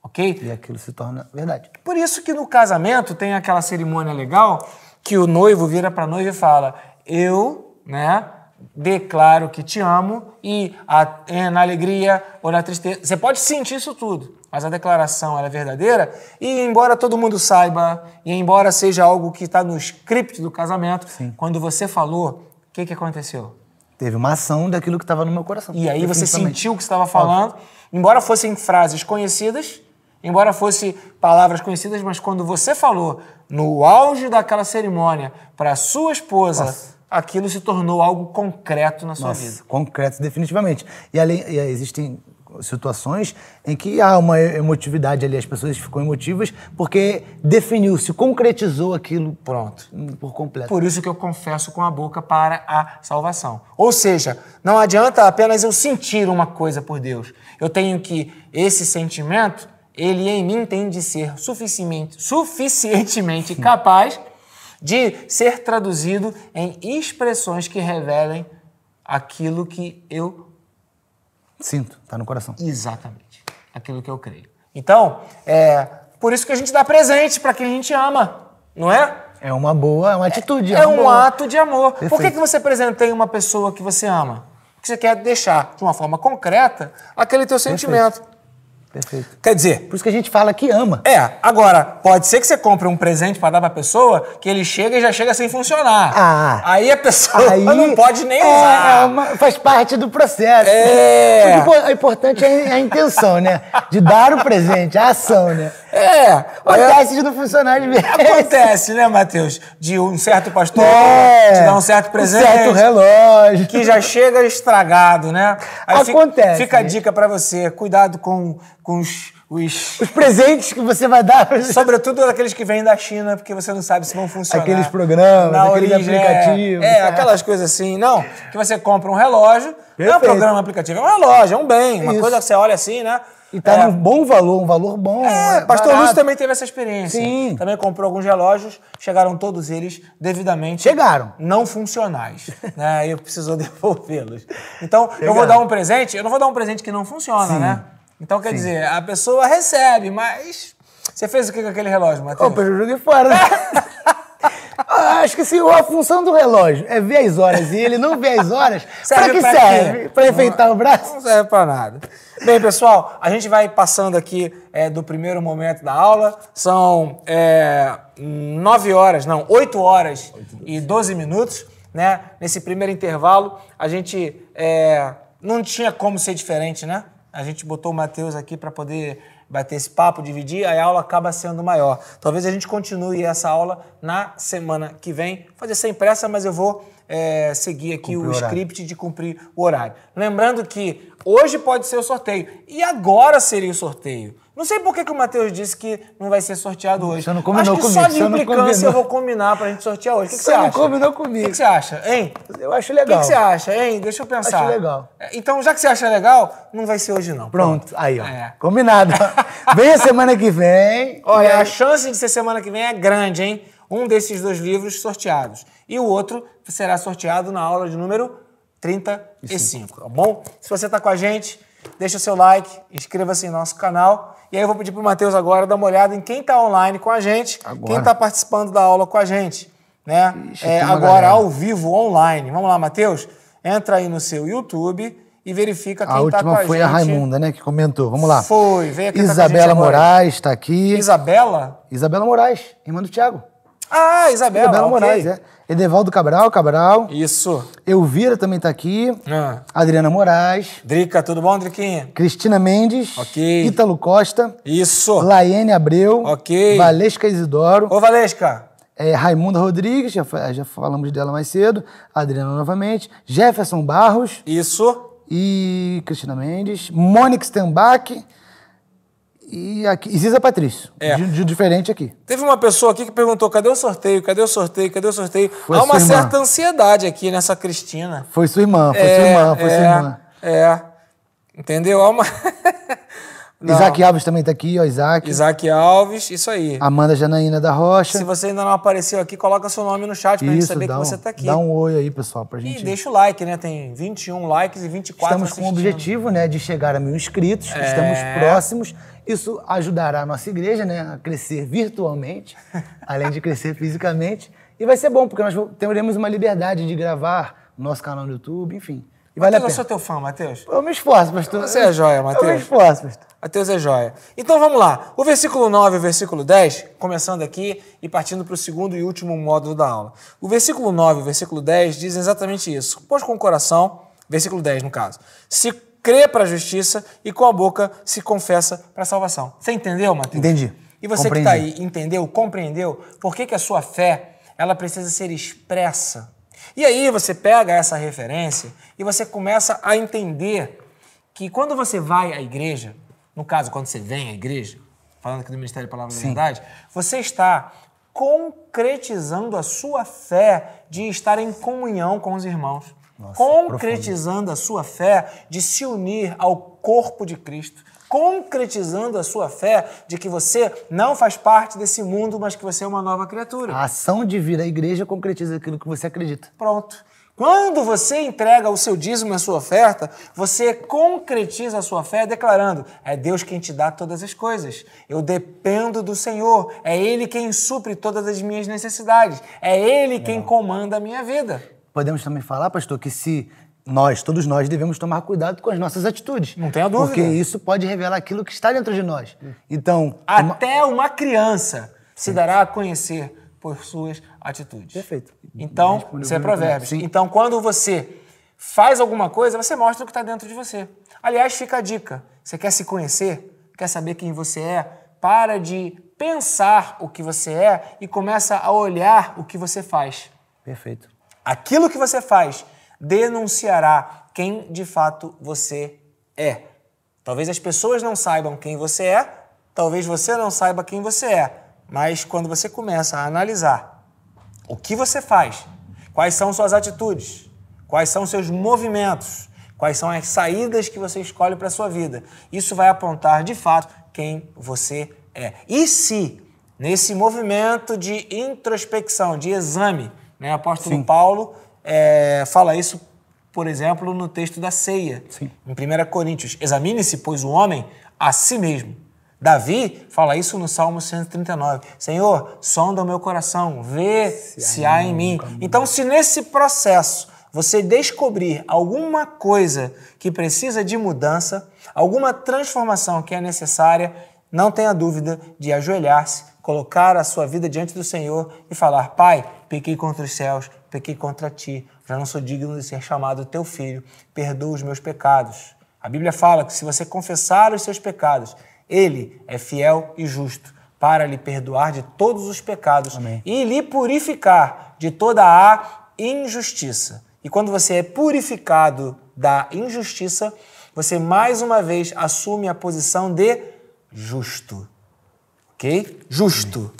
S1: Ok?
S2: E aquilo se torna verdade.
S1: Por isso que no casamento tem aquela cerimônia legal que o noivo vira para a noiva e fala: Eu, né, declaro que te amo e a- é, na alegria ou na tristeza. Você pode sentir isso tudo, mas a declaração é verdadeira e embora todo mundo saiba e embora seja algo que está no script do casamento, quando você falou, o que, que aconteceu?
S2: Teve uma ação daquilo que estava no meu coração.
S1: E aí você sentiu o que estava falando, embora fossem frases conhecidas, embora fossem palavras conhecidas, mas quando você falou no auge daquela cerimônia para a sua esposa,
S2: Nossa.
S1: Aquilo se tornou algo concreto na sua
S2: Nossa,
S1: vida.
S2: concretos, definitivamente. E, além, e existem situações em que há uma emotividade ali, as pessoas ficam emotivas porque definiu, se concretizou aquilo
S1: Pronto.
S2: por completo.
S1: Por isso que eu confesso com a boca para a salvação. Ou seja, não adianta apenas eu sentir uma coisa por Deus. Eu tenho que esse sentimento, ele em mim tem de ser suficientemente, suficientemente <laughs> capaz de ser traduzido em expressões que revelem aquilo que eu
S2: Sinto, tá no coração.
S1: exatamente, aquilo que eu creio. Então, é por isso que a gente dá presente para quem a gente ama, não é?
S2: É uma boa, é uma atitude.
S1: É
S2: uma
S1: um
S2: boa.
S1: ato de amor. Por que,
S2: Perfeito.
S1: que você presenteia uma pessoa que você ama? Porque você quer deixar, de uma forma concreta, aquele teu sentimento.
S2: Perfeito.
S1: Quer dizer,
S2: Por isso que a gente fala que ama.
S1: é, agora, pode ser que você compre um presente para dar pra pessoa que ele chega e já chega sem funcionar.
S2: Ah.
S1: Aí a pessoa
S2: Aí <laughs>
S1: não pode nem
S2: é,
S1: usar.
S2: é uma- faz parte do processo.
S1: É.
S2: O importante é a intenção, né? De dar o presente, a ação, né?
S1: É,
S2: Acontece de não funcionar de vez.
S1: acontece, né, Matheus? De um certo pastor
S2: É,
S1: te dar um certo presente.
S2: certo relógio.
S1: que já chega estragado, né? Aí fica-
S2: Acontece,
S1: Fica, a
S2: né?
S1: dica pra você, cuidado com, com os, os-
S2: Os presentes que você vai dar.
S1: Sobretudo aqueles que vêm da China, porque você não sabe se vão funcionar.
S2: Aqueles programas,
S1: Na
S2: aqueles
S1: origem, é-
S2: aplicativos,
S1: É,
S2: tá?
S1: aquelas coisas assim. Não, que você compra um relógio, não é um
S2: Perfeito.
S1: programa aplicativo, é um relógio, é um bem, uma
S2: Isso.
S1: coisa que você olha assim, né?
S2: E tá
S1: É.
S2: num bom valor, um valor bom.
S1: É,
S2: é
S1: Pastor
S2: barato.
S1: Lúcio também teve essa experiência.
S2: Sim.
S1: Também comprou alguns relógios, chegaram todos eles devidamente.
S2: Chegaram.
S1: Não funcionais. <laughs> né? E precisou <laughs> devolvê-los. Então, eu vou
S2: Chegaram.
S1: dar um presente, eu não vou dar um presente que não funciona,
S2: Sim.
S1: né? Então, quer dizer, a pessoa recebe, mas. Você fez o que com aquele relógio, Matheus?
S2: Opa, eu joguei fora. <laughs> Ah, Acho que se a função do relógio é ver as horas e ele não vê as horas, <laughs>
S1: Serve
S2: pra que
S1: pra
S2: serve? Pra enfeitar o braço?
S1: Não serve pra nada. Bem, pessoal, a gente vai passando aqui é, do primeiro momento da aula. São é, 9 horas, não, 8 horas e 12 minutos. Né? Nesse primeiro intervalo, a gente é, não tinha como ser diferente, né? A gente botou o Matheus aqui para poder bater esse papo, dividir, aí a aula acaba sendo maior. Talvez a gente continue essa aula na semana que vem. Fazer sem pressa, mas eu vou é, seguir aqui
S2: Cumprir
S1: o script de cumprir o horário. Lembrando que hoje pode ser o sorteio e agora seria o sorteio. Não sei por que, que o Matheus disse que não vai ser sorteado hoje.
S2: Você não combinou
S1: Acho que
S2: comigo,
S1: só de
S2: você não
S1: implicância
S2: combinou.
S1: eu vou combinar pra gente sortear hoje. O que, que
S2: Você
S1: você
S2: não
S1: acha?
S2: combinou
S1: O
S2: comigo.
S1: que, que você acha, hein?
S2: Eu acho
S1: O que,
S2: legal.
S1: você acha, hein? Deixa eu pensar.
S2: Acho legal.
S1: É, Então, já que você acha legal, não vai ser hoje não.
S2: Pronto, aí, ó.
S1: É.
S2: Combinado. <laughs> Vem a semana que vem.
S1: Olha, a chance de ser semana que vem é grande, hein? Um desses dois livros sorteados. E o outro será sorteado na aula de número 35, tá bom? Se você tá com a gente, deixa o seu like, inscreva-se em nosso canal. E aí eu vou pedir pro Matheus agora dar uma olhada em quem tá online com a gente,
S2: Agora.
S1: quem tá participando da aula com a gente, né?
S2: Ixi,
S1: É, agora
S2: galera.
S1: ao vivo, online. Vamos lá, Matheus? Entra aí no seu YouTube e verifica quem
S2: A
S1: tá com
S2: última
S1: a
S2: foi
S1: gente.
S2: a Raimunda, né, que comentou. Vamos lá.
S1: Foi, veio aqui tá a gente
S2: Isabela
S1: agora.
S2: Moraes está aqui.
S1: Isabela?
S2: Isabela Moraes, irmã do Thiago.
S1: Ah, Isabela.
S2: Isabela. Moraes, é. Edevaldo Cabral, Cabral.
S1: Isso.
S2: Elvira também está aqui.
S1: Ah.
S2: Adriana Moraes.
S1: Drica, tudo bom, Driquinha?
S2: Cristina Mendes.
S1: Ok.
S2: Ítalo Costa.
S1: Isso.
S2: Laiane Abreu.
S1: Ok.
S2: Valesca Isidoro.
S1: Ô, Valesca.
S2: É, Raimunda Rodrigues, já, já falamos dela mais cedo. Adriana novamente. Jefferson Barros.
S1: Isso.
S2: E Cristina Mendes. Mônica Stenbach. E aqui, e Ziza Patrício.
S1: É.
S2: De, de diferente aqui.
S1: Teve uma pessoa aqui que perguntou: cadê o sorteio? Cadê o sorteio? Cadê o sorteio?
S2: Foi
S1: Há
S2: a
S1: uma
S2: irmã.
S1: certa ansiedade aqui nessa Cristina.
S2: Foi sua irmã, foi sua irmã, foi
S1: é,
S2: sua irmã.
S1: É. Entendeu? Há uma. <laughs> Não.
S2: Isaac Alves também tá aqui, ó, Isaac.
S1: Isaac Alves, isso aí.
S2: Amanda Janaína da Rocha.
S1: Se você ainda não apareceu aqui, coloca seu nome no chat pra gente
S2: Isso,
S1: saber que
S2: um,
S1: você tá aqui.
S2: dá um oi aí, pessoal, pra
S1: E
S2: gente.
S1: deixa o like, né? Tem 21 likes e 24
S2: Estamos com o
S1: assistindo.
S2: objetivo, né, de chegar a mil inscritos.
S1: É.
S2: Estamos próximos. Isso ajudará a nossa igreja, né, a crescer virtualmente, <laughs> além de crescer fisicamente. E vai ser bom, porque nós teremos uma liberdade de gravar no nosso canal no YouTube, enfim. E vale a
S1: Matheus, eu sou teu fã, Matheus.
S2: Eu me esforço, pastor.
S1: Você é joia,
S2: Eu me esforço, pastor.
S1: Mateus é joia. Então vamos lá. O versículo 9 e o versículo 10, começando aqui e partindo para o segundo e último módulo da aula. O versículo 9 e o versículo 10 dizem exatamente isso. Pois com o coração, versículo 10 no caso, se crê para a justiça e com a boca se confessa para a salvação. Você entendeu, Mateus?
S2: Entendi.
S1: E você que
S2: Compreendi.
S1: está aí, entendeu, compreendeu por que, que a sua fé ela precisa ser expressa? E aí você pega essa referência e você começa a entender que quando você vai à igreja, no caso, quando você vem à igreja, falando aqui do Ministério da Palavra da Verdade, você está concretizando a sua fé de estar em comunhão com os irmãos. Concretizando a sua fé de se unir ao corpo de Cristo. Concretizando a sua fé de que você não faz parte desse mundo, mas que você é uma nova criatura.
S2: A ação de vir à igreja concretiza aquilo que você acredita.
S1: Pronto. Quando você entrega o seu dízimo e a sua oferta, você concretiza a sua fé declarando: é Deus quem te dá todas as coisas. Eu dependo do Senhor. É Ele quem supre todas as minhas necessidades. É Ele quem comanda a minha vida.
S2: Podemos também falar, pastor, que se nós, todos nós, devemos tomar cuidado com as nossas atitudes.
S1: Não tenha dúvida.
S2: Porque isso pode revelar aquilo que está dentro de nós. Então, uma-
S1: Até uma criança se dará a conhecer por suas atitudes.
S2: Perfeito.
S1: Então,
S2: Respondeu
S1: isso é provérbios. Então, quando você faz alguma coisa, você mostra o que está dentro de você. Aliás, fica a dica. Você quer se conhecer? Quer saber quem você é? para de pensar o que você é e começa a olhar o que você faz.
S2: Perfeito.
S1: Aquilo que você faz denunciará quem de fato você é. Talvez as pessoas não saibam quem você é, talvez você não saiba quem você é, mas quando você começa a analisar o que você faz, quais são suas atitudes, quais são seus movimentos, quais são as saídas que você escolhe para a sua vida, isso vai apontar de fato quem você é. E se nesse movimento de introspecção, de exame, né, o apóstolo Sim. Paulo é, fala isso por exemplo, no texto da ceia, Sim. em 1 Coríntios. Examine-se, pois, o homem a si mesmo. Davi fala isso no Salmo 139. Senhor, sonda o meu coração, vê se, se há em mim. Então, se nesse processo você descobrir alguma coisa que precisa de mudança, alguma transformação que é necessária, não tenha dúvida de ajoelhar-se, colocar a sua vida diante do Senhor e falar: Pai, pequei contra os céus, pequei contra ti, já não sou digno de ser chamado teu filho, perdoa os meus pecados. A Bíblia fala que se você confessar os seus pecados, ele é fiel e justo para lhe perdoar de todos os pecados Amém. e lhe purificar de toda a injustiça. E quando você é purificado da injustiça, você mais uma vez assume a posição de justo. Justo.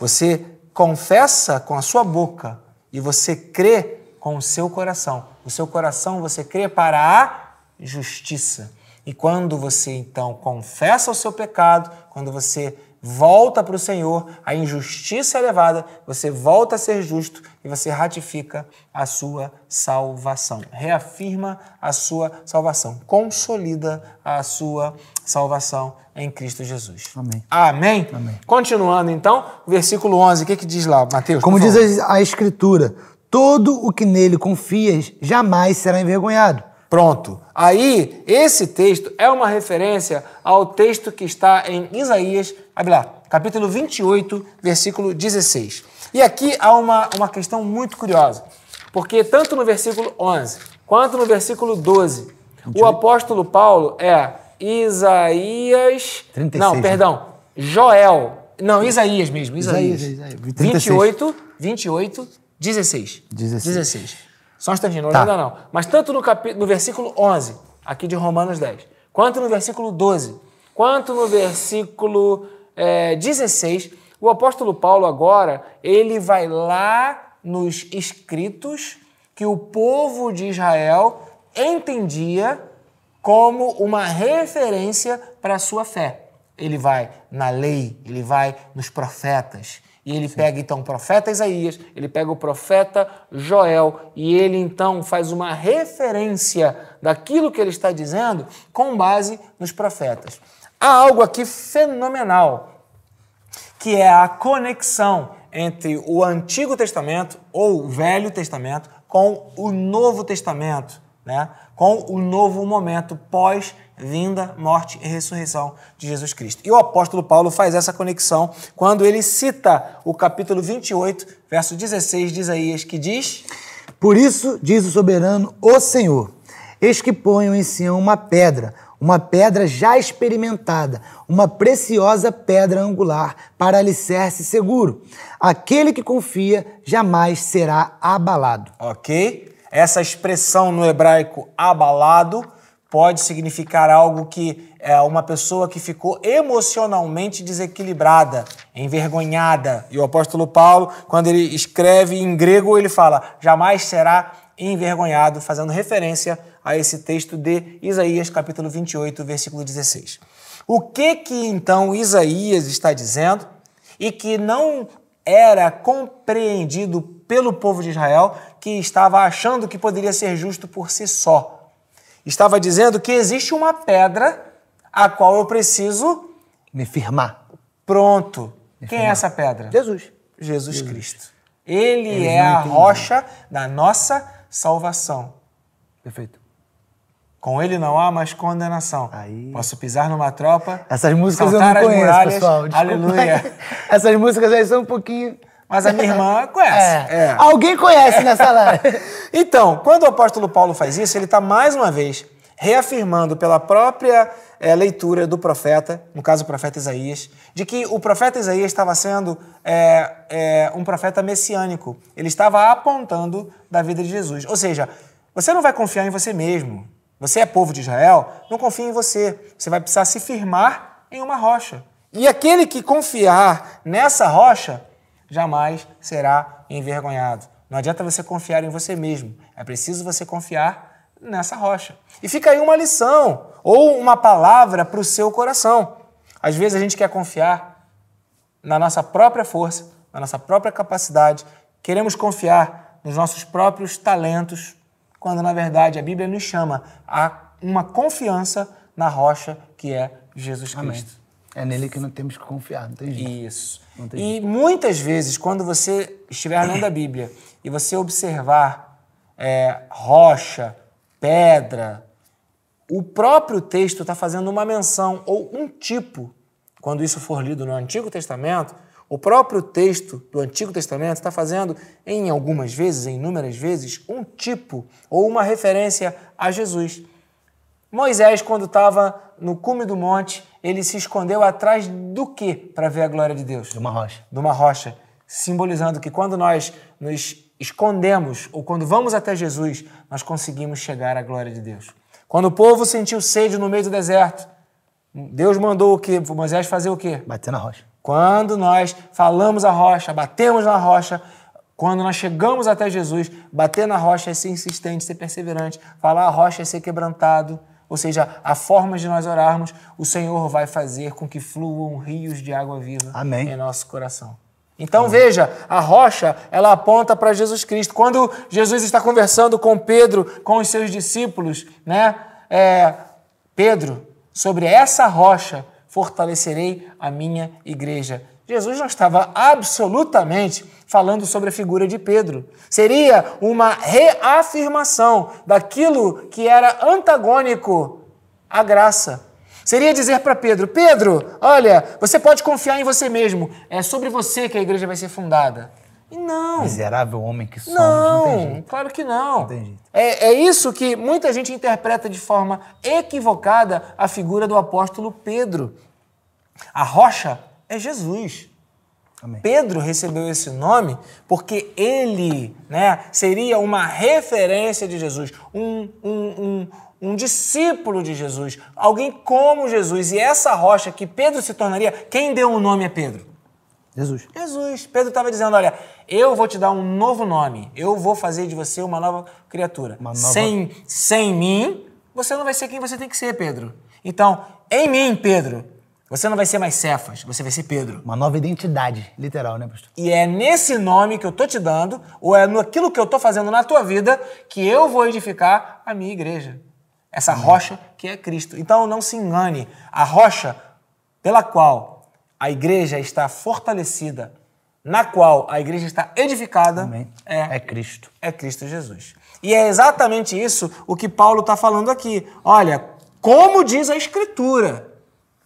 S1: Você confessa com a sua boca e você crê com o seu coração. O seu coração você crê para a justiça. E quando você então confessa o seu pecado, quando você volta para o Senhor, a injustiça é levada, você volta a ser justo e você ratifica a sua salvação. Reafirma a sua salvação. Consolida a sua salvação em Cristo Jesus.
S2: Amém.
S1: Amém? Amém. Continuando então, versículo 11, o que, que diz lá, Mateus?
S2: Como diz a Escritura, todo o que nele confias jamais será envergonhado.
S1: Pronto. Aí, esse texto é uma referência ao texto que está em Isaías, abre lá, capítulo 28, versículo 16. E aqui há uma, uma questão muito curiosa, porque tanto no versículo 11 quanto no versículo 12, 28. o apóstolo Paulo é Isaías. 36, não, né? perdão, Joel. Não, Isaías mesmo, Isaías. Isaías, Isaías 28, 28, 16. 16. 16. Só um instantinho, não tá. ainda não. Mas tanto no, no versículo 11, aqui de Romanos 10, quanto no versículo 12, quanto no versículo é, 16, o apóstolo Paulo agora, ele vai lá nos escritos que o povo de Israel entendia como uma referência para a sua fé. Ele vai na lei, ele vai nos profetas, e ele Sim. pega então o profeta Isaías, ele pega o profeta Joel e ele então faz uma referência daquilo que ele está dizendo com base nos profetas. Há algo aqui fenomenal, que é a conexão entre o Antigo Testamento ou o Velho Testamento com o Novo Testamento, né? com o novo momento pós vinda, morte e ressurreição de Jesus Cristo. E o apóstolo Paulo faz essa conexão quando ele cita o capítulo 28, verso 16 de Isaías, que diz:
S2: Por isso diz o soberano, o Senhor: Eis que ponho em Sião uma pedra, uma pedra já experimentada, uma preciosa pedra angular para alicerce seguro. Aquele que confia jamais será abalado.
S1: Ok? Essa expressão no hebraico abalado pode significar algo que é uma pessoa que ficou emocionalmente desequilibrada, envergonhada. E o apóstolo Paulo, quando ele escreve em grego, ele fala: jamais será envergonhado, fazendo referência a esse texto de Isaías, capítulo 28, versículo 16. O que que então Isaías está dizendo e que não era compreendido pelo povo de Israel, que estava achando que poderia ser justo por si só? estava dizendo que existe uma pedra a qual eu preciso
S2: me firmar.
S1: Pronto. Me Quem é firmar. é essa pedra?
S2: Jesus.
S1: Jesus, Jesus. Cristo. Ele Eles é a rocha da nossa salvação.
S2: Perfeito.
S1: Com ele não há mais condenação. Aí. Posso pisar numa tropa.
S2: Essas músicas eu não conheço, muralhas, pessoal.
S1: Desculpa. Aleluia. <laughs>
S2: Essas músicas aí são um pouquinho
S1: mas a minha irmã <laughs> conhece. É.
S2: É. Alguém conhece nessa live.
S1: então, quando o apóstolo Paulo faz isso, ele está mais uma vez reafirmando pela própria é, leitura do profeta, no caso o profeta Isaías, de que o profeta Isaías estava sendo é, é, um profeta messiânico. Ele estava apontando da vida de Jesus. Ou seja, você não vai confiar em você mesmo. Você é povo de Israel, não confia em você. Você vai precisar se firmar em uma rocha. E aquele que confiar nessa rocha jamais será envergonhado. Não adianta você confiar em você mesmo. É preciso você confiar nessa rocha. E fica aí uma lição ou uma palavra para o seu coração. Às vezes a gente quer confiar na nossa própria força, na nossa própria capacidade, queremos confiar nos nossos próprios talentos, quando na verdade a Bíblia nos chama a uma confiança na rocha que é Jesus Cristo. Amém.
S2: É nele que não temos que confiar, não tem jeito.
S1: Isso. Tem e jeito. muitas vezes, quando você estiver lendo a Bíblia e você observar é, rocha, pedra. O próprio texto está fazendo uma menção ou um tipo, quando isso for lido no Antigo Testamento, o próprio texto do Antigo Testamento está fazendo, em algumas vezes, em inúmeras vezes, um tipo ou uma referência a Jesus. Moisés, quando estava no cume do monte, ele se escondeu atrás do que para ver a glória de Deus?
S2: De uma rocha.
S1: De uma rocha, simbolizando que quando nós nos escondemos ou quando vamos até Jesus, nós conseguimos chegar à glória de Deus. Quando o povo sentiu sede no meio do deserto, Deus mandou o quê? Moisés fazer o quê?
S2: Bater na rocha.
S1: Quando nós falamos a rocha, batemos na rocha, quando nós chegamos até Jesus, bater na rocha é ser insistente, ser perseverante, falar a rocha é ser quebrantado, ou seja, a forma de nós orarmos, o Senhor vai fazer com que fluam rios de água viva
S2: Amém.
S1: em nosso coração. Então veja, a rocha, ela aponta para Jesus Cristo. Quando Jesus está conversando com Pedro, com os seus discípulos, né? É, Pedro, sobre essa rocha fortalecerei a minha igreja. Jesus não estava absolutamente falando sobre a figura de Pedro. Seria uma reafirmação daquilo que era antagônico à graça. Seria dizer para Pedro: Pedro, olha, você pode confiar em você mesmo. É sobre você que a igreja vai ser fundada. E não.
S2: Miserável homem que somos.
S1: Não, não claro que não.
S2: não
S1: é, é isso que muita gente interpreta de forma equivocada a figura do apóstolo Pedro. A rocha é Jesus.
S2: Amém.
S1: Pedro recebeu esse nome porque ele né, seria uma referência de Jesus, um, um, um um discípulo de Jesus, alguém como Jesus. E essa rocha que Pedro se tornaria, quem deu o um nome a Pedro?
S2: Jesus.
S1: Jesus. Pedro estava dizendo: Olha, eu vou te dar um novo nome, eu vou fazer de você uma nova criatura.
S2: Uma nova...
S1: Sem, sem mim, você não vai ser quem você tem que ser, Pedro. Então, em mim, Pedro, você não vai ser mais Cefas, você vai ser Pedro.
S2: Uma nova identidade, literal, né, pastor?
S1: E é nesse nome que eu tô te dando, ou é naquilo que eu tô fazendo na tua vida, que eu vou edificar a minha igreja. Essa rocha que é Cristo. Então não se engane, a rocha pela qual a igreja está fortalecida, na qual a igreja está edificada,
S2: é, é Cristo.
S1: É Cristo Jesus. E é exatamente isso o que Paulo está falando aqui. Olha, como diz a Escritura.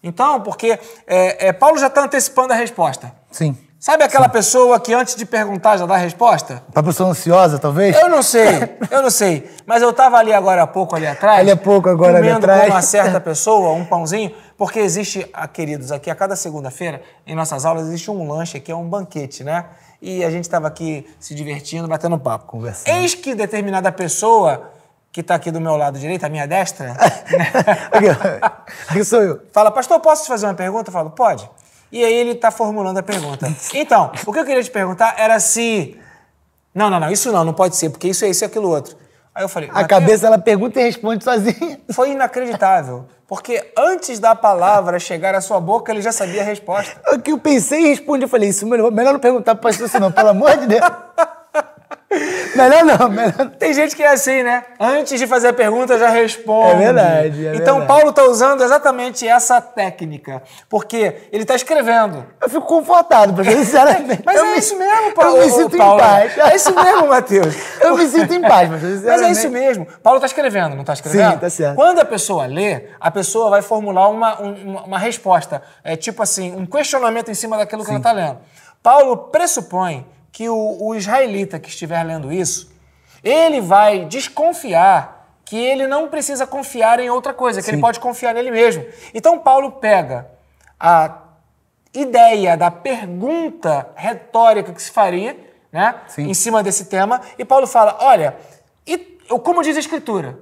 S1: Então, porque é, é, Paulo já está antecipando a resposta.
S2: Sim.
S1: Sabe aquela Sim. pessoa que antes de perguntar já dá a resposta?
S2: Uma pessoa ansiosa, talvez?
S1: Eu não sei, <laughs> eu não sei. Mas eu estava ali agora há pouco, ali atrás.
S2: Ali há pouco, agora ali atrás.
S1: com uma certa <laughs> pessoa, um pãozinho, porque existe, ah, queridos, aqui a cada segunda-feira, em nossas aulas, existe um lanche que é um banquete, né? E a gente estava aqui se divertindo, batendo papo.
S2: Conversando.
S1: Eis que determinada pessoa que está aqui do meu lado direito, à minha destra. <laughs>
S2: aqui sou eu.
S1: Fala, pastor, posso te fazer uma pergunta? Eu falo, pode. E aí ele está formulando a pergunta. Então, o que eu queria te perguntar era se. Não, não, não, isso não, não pode ser, porque isso é isso e aquilo outro. Aí eu falei.
S2: A cabeça ela pergunta e responde sozinha. <laughs>
S1: Foi inacreditável. Porque antes da palavra chegar à sua boca, ele já sabia a resposta.
S2: O que eu pensei e respondi, eu falei, isso melhor, melhor não perguntar para pastor, não, pelo amor de Deus. <laughs> <laughs> Melhor não, melhor
S1: Tem gente que é assim, né? Antes de fazer a pergunta, já responde.
S2: É verdade. É
S1: então,
S2: verdade.
S1: Paulo está usando exatamente essa técnica. Porque ele está escrevendo.
S2: Eu fico confortado, para sinceramente. <laughs>
S1: Mas é
S2: me,
S1: isso mesmo, Paulo.
S2: Eu me sinto Paulo. em paz.
S1: É isso mesmo, Matheus. <laughs>
S2: eu me sinto em paz, mas sinceramente.
S1: Mas é isso mesmo. Paulo está escrevendo, não está escrevendo?
S2: Sim, tá certo.
S1: Quando a pessoa lê, a pessoa vai formular uma, uma, uma resposta. É tipo assim, um questionamento em cima daquilo que Sim. ela está lendo. Paulo pressupõe que o, o israelita que estiver lendo isso, ele vai desconfiar que ele não precisa confiar em outra coisa, que Sim. ele pode confiar nele mesmo. Então Paulo pega a ideia da pergunta retórica que se faria, né, em cima desse tema, e Paulo fala: olha, e, como diz a Escritura?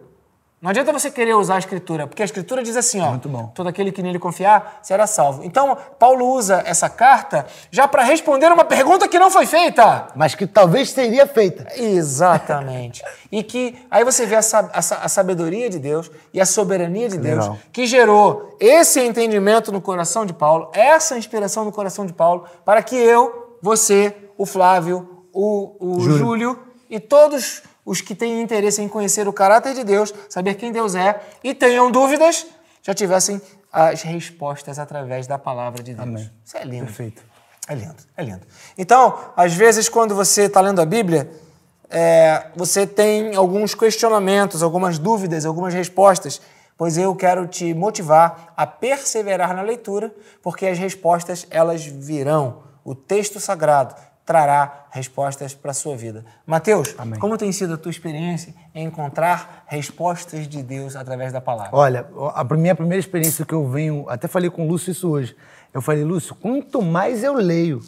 S1: Não adianta você querer usar a escritura, porque a escritura diz assim, ó,
S2: Muito bom.
S1: todo aquele que nele confiar será salvo. Então, Paulo usa essa carta já para responder uma pergunta que não foi feita.
S2: Mas que talvez seria feita.
S1: Exatamente. e que aí você vê a, a, a, sabedoria de Deus e a soberania de Deus Legal. que gerou esse entendimento no coração de Paulo, essa inspiração no coração de Paulo, para que eu, você, o Flávio, o, o Júlio. Júlio e todos os que têm interesse em conhecer o caráter de Deus, saber quem Deus é e tenham dúvidas, já tivessem as respostas através da palavra de Deus.
S2: Amém.
S1: Isso é lindo.
S2: Perfeito.
S1: É lindo, é lindo. Então, às vezes, quando você está lendo a Bíblia, é, você tem alguns questionamentos, algumas dúvidas, algumas respostas, pois eu quero te motivar a perseverar na leitura, porque as respostas elas virão. O texto sagrado trará respostas para a sua vida. Mateus, Amém. como tem sido a tua experiência em encontrar respostas de Deus através da palavra?
S2: Olha, a minha primeira experiência que eu venho, até falei com o Lúcio isso hoje. Eu falei, Lúcio, quanto mais eu leio,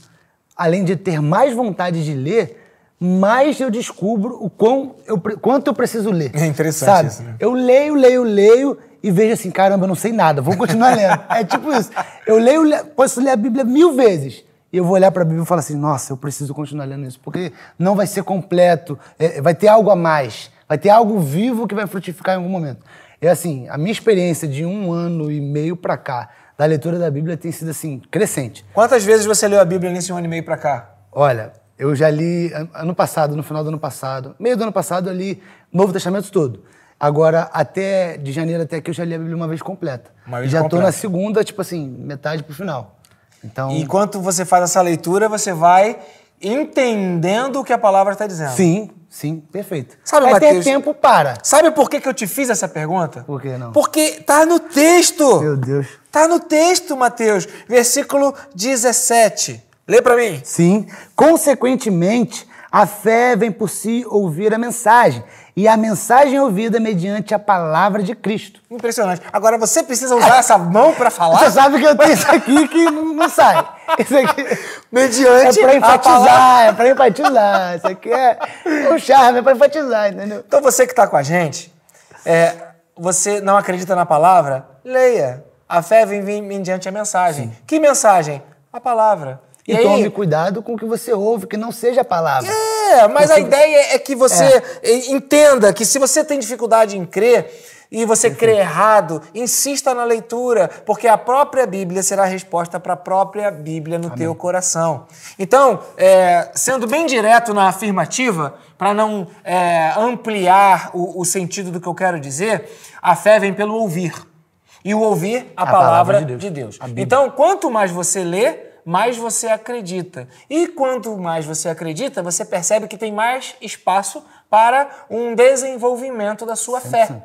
S2: além de ter mais vontade de ler, mais eu descubro o quão eu, quanto eu preciso ler.
S1: É interessante
S2: sabe?
S1: isso, né?
S2: Eu leio, leio, leio e vejo assim, caramba, eu não sei nada, vou continuar lendo. <laughs> é tipo isso. Eu leio, posso ler a Bíblia mil vezes e eu vou olhar para a Bíblia e falar assim: nossa, eu preciso continuar lendo isso, porque não vai ser completo, é, vai ter algo a mais, vai ter algo vivo que vai frutificar em algum momento. É assim, a minha experiência de um ano e meio para cá da leitura da Bíblia tem sido assim, crescente.
S1: Quantas vezes você leu a Bíblia nesse um ano e meio para cá?
S2: Olha, eu já li ano passado, no final do ano passado, meio do ano passado, eu li Novo Testamento todo. Agora, até de janeiro até aqui, eu já li a Bíblia uma vez completa.
S1: Uma vez
S2: já
S1: completa.
S2: tô na segunda, tipo assim, metade pro final.
S1: Então... Enquanto você faz essa leitura, você vai entendendo o que a palavra está dizendo.
S2: Sim, sim, perfeito.
S1: Sabe,
S2: Vai
S1: Mateus,
S2: ter tempo para.
S1: Sabe por que, que eu te fiz essa pergunta?
S2: Por que não?
S1: Porque tá no texto.
S2: Meu Deus.
S1: Tá no texto, Mateus. Versículo 17. Lê para mim.
S2: Sim. Consequentemente, a fé vem por si ouvir a mensagem, e a mensagem ouvida mediante a palavra de Cristo.
S1: Impressionante. Agora você precisa usar essa mão para <laughs> falar?
S2: Você sabe que eu tenho isso aqui que não sai. Isso aqui <laughs>
S1: mediante
S2: é para enfatizar, é para enfatizar. Isso aqui é um charme, é para enfatizar, entendeu?
S1: Então você que está com a gente, é, você não acredita na palavra? Leia. A fé vem, vem mediante a mensagem. Sim. Que mensagem? A palavra.
S2: E, e tome cuidado com o que você ouve, que não seja a palavra.
S1: É, mas a ideia é que você é. entenda que se você tem dificuldade em crer e você crê errado, insista na leitura, porque a própria Bíblia será a resposta para a própria Bíblia no Amém. teu coração. Então, é, sendo bem direto na afirmativa, para não é, ampliar o, o, sentido do que eu quero dizer, a fé vem pelo ouvir. E o ouvir a, a palavra, palavra, de Deus. De Deus. Então, quanto mais você lê, mais você acredita. E quanto mais você acredita, você percebe que tem mais espaço para um desenvolvimento da sua fé.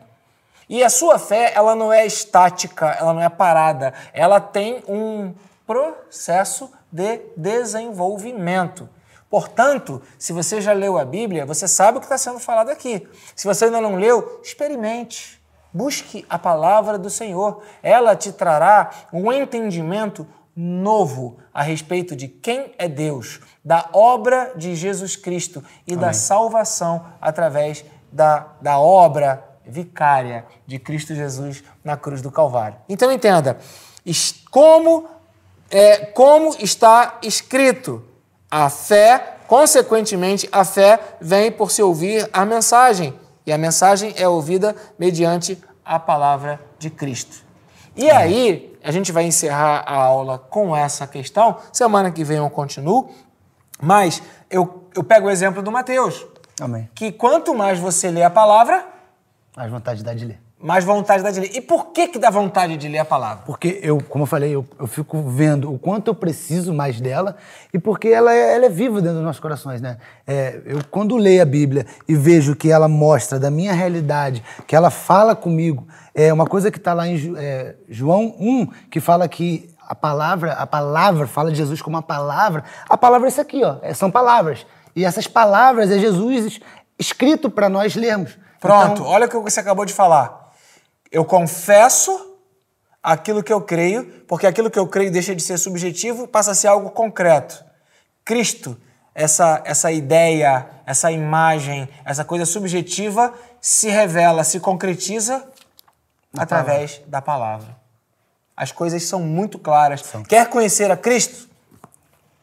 S1: E a sua fé, ela não é estática, ela não é parada, ela tem um processo de desenvolvimento. Portanto, se você já leu a Bíblia, você sabe o que está sendo falado aqui. Se você ainda não leu, experimente. Busque a palavra do Senhor. Ela te trará um entendimento novo a respeito de quem é Deus, da obra de Jesus Cristo e Amém. da salvação através da, da obra vicária de Cristo Jesus na cruz do Calvário. Então entenda, como, é, como está escrito, a fé, consequentemente, a fé vem por se ouvir a mensagem, e a mensagem é ouvida mediante a palavra de Cristo. E aí, a gente vai encerrar a aula com essa questão. Semana que vem eu continuo. Mas eu, eu pego o exemplo do Mateus.
S2: Amém.
S1: Que quanto mais você lê a palavra...
S2: Mais vontade dá de ler.
S1: Mais vontade dá de ler. E por que que dá vontade de ler a palavra?
S2: Porque eu, como eu falei, eu, eu fico vendo o quanto eu preciso mais dela e porque ela é, ela é viva dentro dos nossos corações, né? É, eu, quando leio a Bíblia e vejo que ela mostra da minha realidade, que ela fala comigo, é uma coisa que está lá em é, João 1, que fala que a palavra, a palavra, fala de Jesus como uma palavra. A palavra é isso aqui, ó, é, são palavras. E essas palavras é Jesus escrito para nós lermos.
S1: Pronto,
S2: Então,
S1: olha o que você acabou de falar. Eu confesso aquilo que eu creio, porque aquilo que eu creio deixa de ser subjetivo, passa a ser algo concreto. Cristo, essa, essa ideia, essa imagem, essa coisa subjetiva se revela, se concretiza através da palavra. As coisas são muito claras. Quer conhecer a Cristo?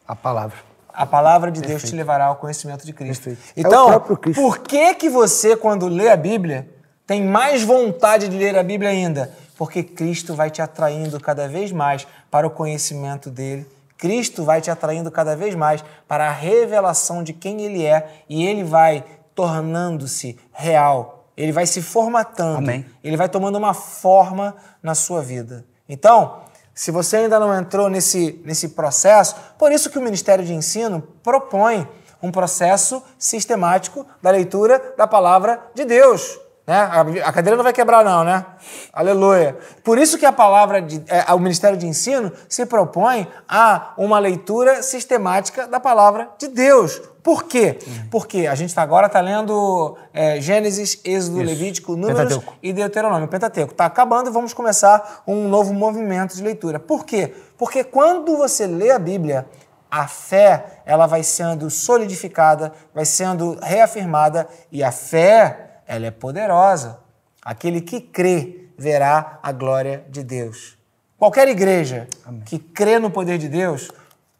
S2: a palavra.
S1: A palavra de Deus te levará ao conhecimento de Cristo.
S2: Perfeito. É
S1: Então,
S2: próprio Cristo.
S1: por que que você, quando lê a Bíblia, tem mais vontade de ler a Bíblia ainda? Porque Cristo vai te atraindo cada vez mais para o conhecimento dele. Cristo vai te atraindo cada vez mais para a revelação de quem ele é e ele vai tornando-se real. Ele vai se formatando.
S2: Amém.
S1: Ele vai tomando uma forma na sua vida. Então, se você ainda não entrou nesse, nesse processo, por isso que o Ministério de Ensino propõe um processo sistemático da leitura da palavra de Deus. Né? A, cadeira não vai quebrar, não, né? Aleluia. Por isso que a palavra de, é, o Ministério de Ensino se propõe a uma leitura sistemática da palavra de Deus. Por quê? Porque a gente tá, agora está lendo é, Gênesis, Êxodo, Levítico, Números
S2: Pentateuco.
S1: e Deuteronômio, Pentateuco. Está acabando e vamos começar um novo movimento de leitura. Por quê? Porque quando você lê a Bíblia, a fé ela vai sendo solidificada, vai sendo reafirmada e a fé ela é poderosa. Aquele que crê verá a glória de Deus. Qualquer igreja que crê no poder de Deus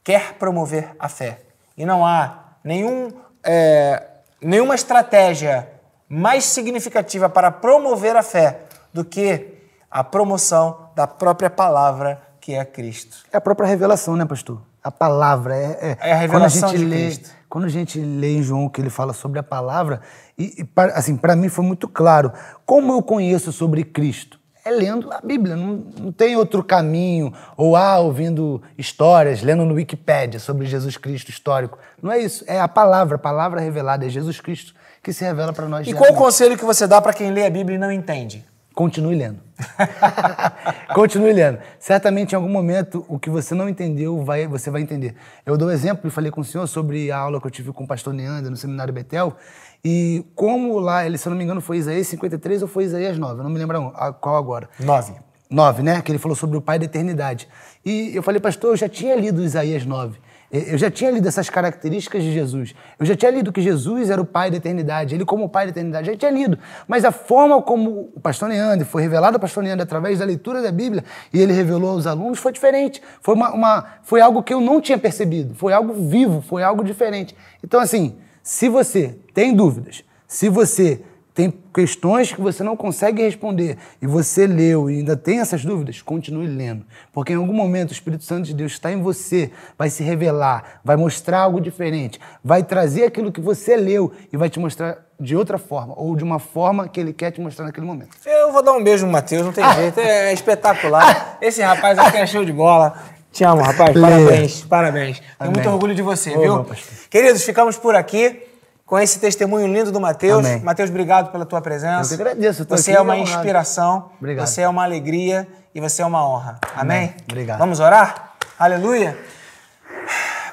S1: quer promover a fé. E não há nenhum, é, nenhuma estratégia mais significativa para promover a fé do que a promoção da própria palavra que é Cristo.
S2: É a própria revelação, né, pastor? A palavra. É, é,
S1: É a revelação
S2: quando a gente
S1: de
S2: lê,
S1: Cristo.
S2: Quando a gente lê em João que ele fala sobre a palavra, e, e assim, para mim foi muito claro. Como eu conheço sobre Cristo? É lendo a Bíblia, não, não tem outro caminho, ou ah, ouvindo histórias, lendo no Wikipédia sobre Jesus Cristo histórico. Não é isso, é a palavra, a palavra revelada, é Jesus Cristo que se revela para nós.
S1: E qual o conselho que você dá para quem lê a Bíblia e não entende?
S2: Continue lendo. <laughs> Continue lendo. Certamente, em algum momento, o que você não entendeu, vai, você vai entender. Eu dou exemplo, e falei com o senhor sobre a aula que eu tive com o pastor Neander no seminário Betel, e como lá, ele, se eu não me engano, foi Isaías 53 ou foi Isaías 9, eu não me lembro a- qual agora.
S1: Nove.
S2: 9, né? Que ele falou sobre o Pai da Eternidade. E eu falei, pastor, eu já tinha lido Isaías 9. Eu já tinha lido essas características de Jesus. Eu já tinha lido que Jesus era o Pai da eternidade, ele como o Pai da eternidade, já tinha lido. Mas a forma como o pastor Neander foi revelado ao pastor Neander através da leitura da Bíblia e ele revelou aos alunos foi diferente. Foi, uma, uma- foi algo que eu não tinha percebido. Foi algo vivo, foi algo diferente. Então, assim, se você tem dúvidas, se você tem questões que você não consegue responder e você leu e ainda tem essas dúvidas, continue lendo. Porque em algum momento o Espírito Santo de Deus está em você, vai se revelar, vai mostrar algo diferente, vai trazer aquilo que você leu e vai te mostrar de outra forma, ou de uma forma que ele quer te mostrar naquele momento.
S1: Eu vou dar um beijo no Matheus, não tem jeito, é espetacular. Esse rapaz aqui é show de bola. Te amo, rapaz. Parabéns, parabéns. Tenho muito orgulho de você,
S2: Ô,
S1: viu? Queridos, ficamos por aqui com esse testemunho lindo do Matheus.
S2: Amém.
S1: Matheus, obrigado pela tua presença.
S2: Eu que agradeço,
S1: Você
S2: aqui
S1: é uma
S2: honrado.
S1: inspiração,
S2: Obrigado.
S1: você é uma alegria e você é uma honra. Amém?
S2: Amém. Obrigado.
S1: Vamos orar? Aleluia.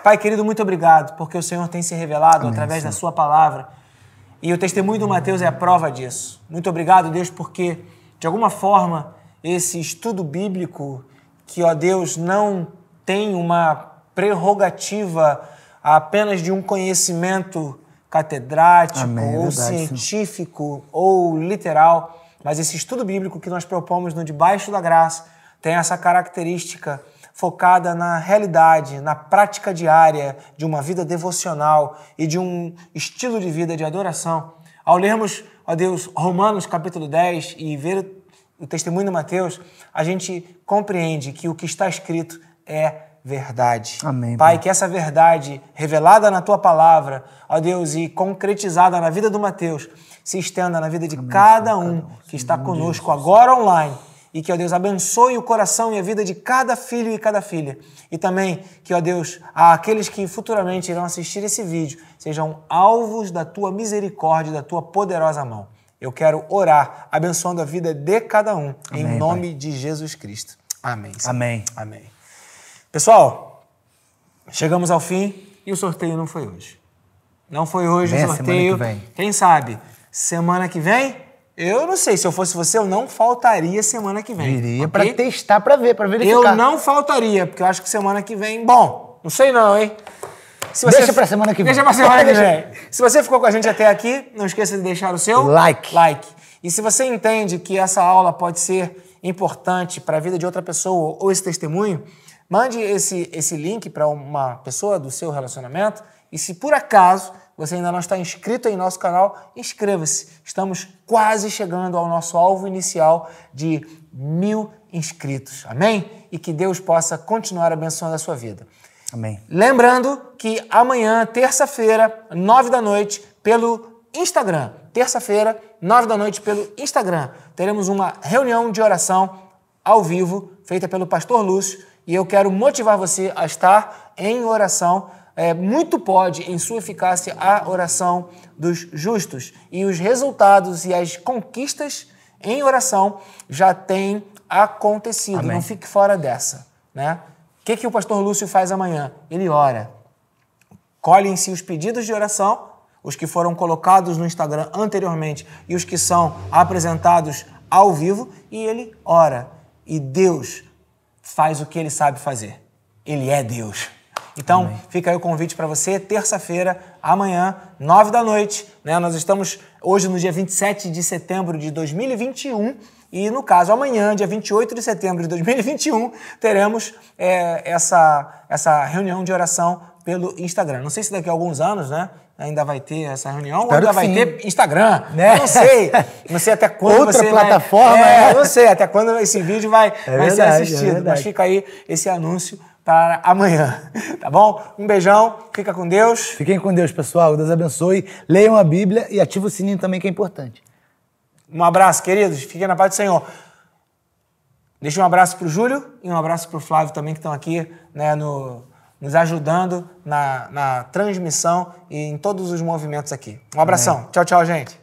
S1: Pai querido, muito obrigado, porque o Senhor tem se revelado através da Sua palavra. E o testemunho do Mateus é a prova disso. Muito obrigado, Deus, porque, de alguma forma, esse estudo bíblico, que, ó Deus, não tem uma prerrogativa apenas de um conhecimento catedrático
S2: Amém, é
S1: ou
S2: verdade,
S1: científico ou literal, mas esse estudo bíblico que nós propomos no Debaixo da Graça tem essa característica focada na realidade, na prática diária de uma vida devocional e de um estilo de vida de adoração. Ao lermos, ó Deus, Romanos capítulo 10 e ver o testemunho de Mateus, a gente compreende que o que está escrito é verdade.
S2: Amém,
S1: Pai,
S2: Pai.
S1: que essa verdade revelada na tua palavra, ó Deus, e concretizada na vida do Mateus, se estenda na vida de cada um que está conosco agora online. E que, ó Deus, abençoe o coração e a vida de cada filho e cada filha. E também que, ó Deus, aqueles que futuramente irão assistir esse vídeo sejam alvos da tua misericórdia da tua poderosa mão. Eu quero orar, abençoando a vida de cada um, em
S2: Amém,
S1: nome de Jesus Cristo. Amém. Senhor.
S2: Amém.
S1: Amém. Pessoal, chegamos ao fim e o sorteio não foi hoje. Não foi hoje
S2: Vem
S1: o sorteio.
S2: semana que vem.
S1: Quem sabe? Semana que vem? Eu não sei. Se eu fosse você, eu não faltaria semana que vem.
S2: Viria
S1: ok?
S2: pra testar, pra ver, pra
S1: Eu
S2: verificar.
S1: não faltaria, porque eu acho que semana que vem. Bom, não sei não, hein? Se
S2: Deixa pra semana que vem.
S1: Deixa pra semana que <laughs> vem. Se você ficou com a gente até aqui, não esqueça de deixar o seu
S2: Like.
S1: like. E se você entende que essa aula pode ser importante para a vida de outra pessoa ou esse testemunho, mande esse, esse link para uma pessoa do seu relacionamento. E se por acaso você ainda não está inscrito em nosso canal, inscreva-se. Estamos quase chegando ao nosso alvo inicial de mil inscritos. Amém? E que Deus possa continuar abençoando a sua vida.
S2: Amém.
S1: Lembrando que amanhã, terça-feira, nove da noite, pelo Instagram. Terça-feira, nove da noite, pelo Instagram. Teremos uma reunião de oração ao vivo, feita pelo pastor Lúcio, e eu quero motivar você a estar em oração. É, muito pode, em sua eficácia, a oração dos justos. E os resultados e as conquistas em oração já têm acontecido.
S2: Amém.
S1: Não fique fora dessa, né? O que, que o pastor Lúcio faz amanhã? Ele ora. Colhe em si os pedidos de oração, os que foram colocados no Instagram anteriormente e os que são apresentados ao vivo, e ele ora. E Deus faz o que ele sabe fazer. Ele é Deus. Então, fica aí o convite para você, terça-feira, amanhã, nove da noite. Né? Nós estamos hoje no dia 27 de setembro de 2021 e, no caso, amanhã, dia 28 de setembro de 2021, teremos é, essa, essa reunião de oração pelo Instagram. Não sei se daqui a alguns anos, né? Ainda vai ter essa reunião,
S2: Espero
S1: ou ainda vai
S2: sim.
S1: ter Instagram,
S2: Né?
S1: Não sei. <laughs> Não sei até quando
S2: Outra
S1: você vai-
S2: plataforma,
S1: É,
S2: né?
S1: não sei até quando esse vídeo vai, vai ser
S2: verdade, é
S1: assistido. Mas
S2: verdade.
S1: fica aí esse anúncio para amanhã, <laughs> tá bom? Um beijão, fica com Deus.
S2: Fiquem com Deus, pessoal. Deus abençoe. Leiam a Bíblia e ativem o sininho também, que é importante.
S1: Um abraço, queridos. Fiquem na paz do Senhor. Deixa um abraço para o Júlio e um abraço para o Flávio também, que estão aqui né, no- nos ajudando na, na transmissão e em todos os movimentos aqui. Um abração. Tchau, tchau, gente.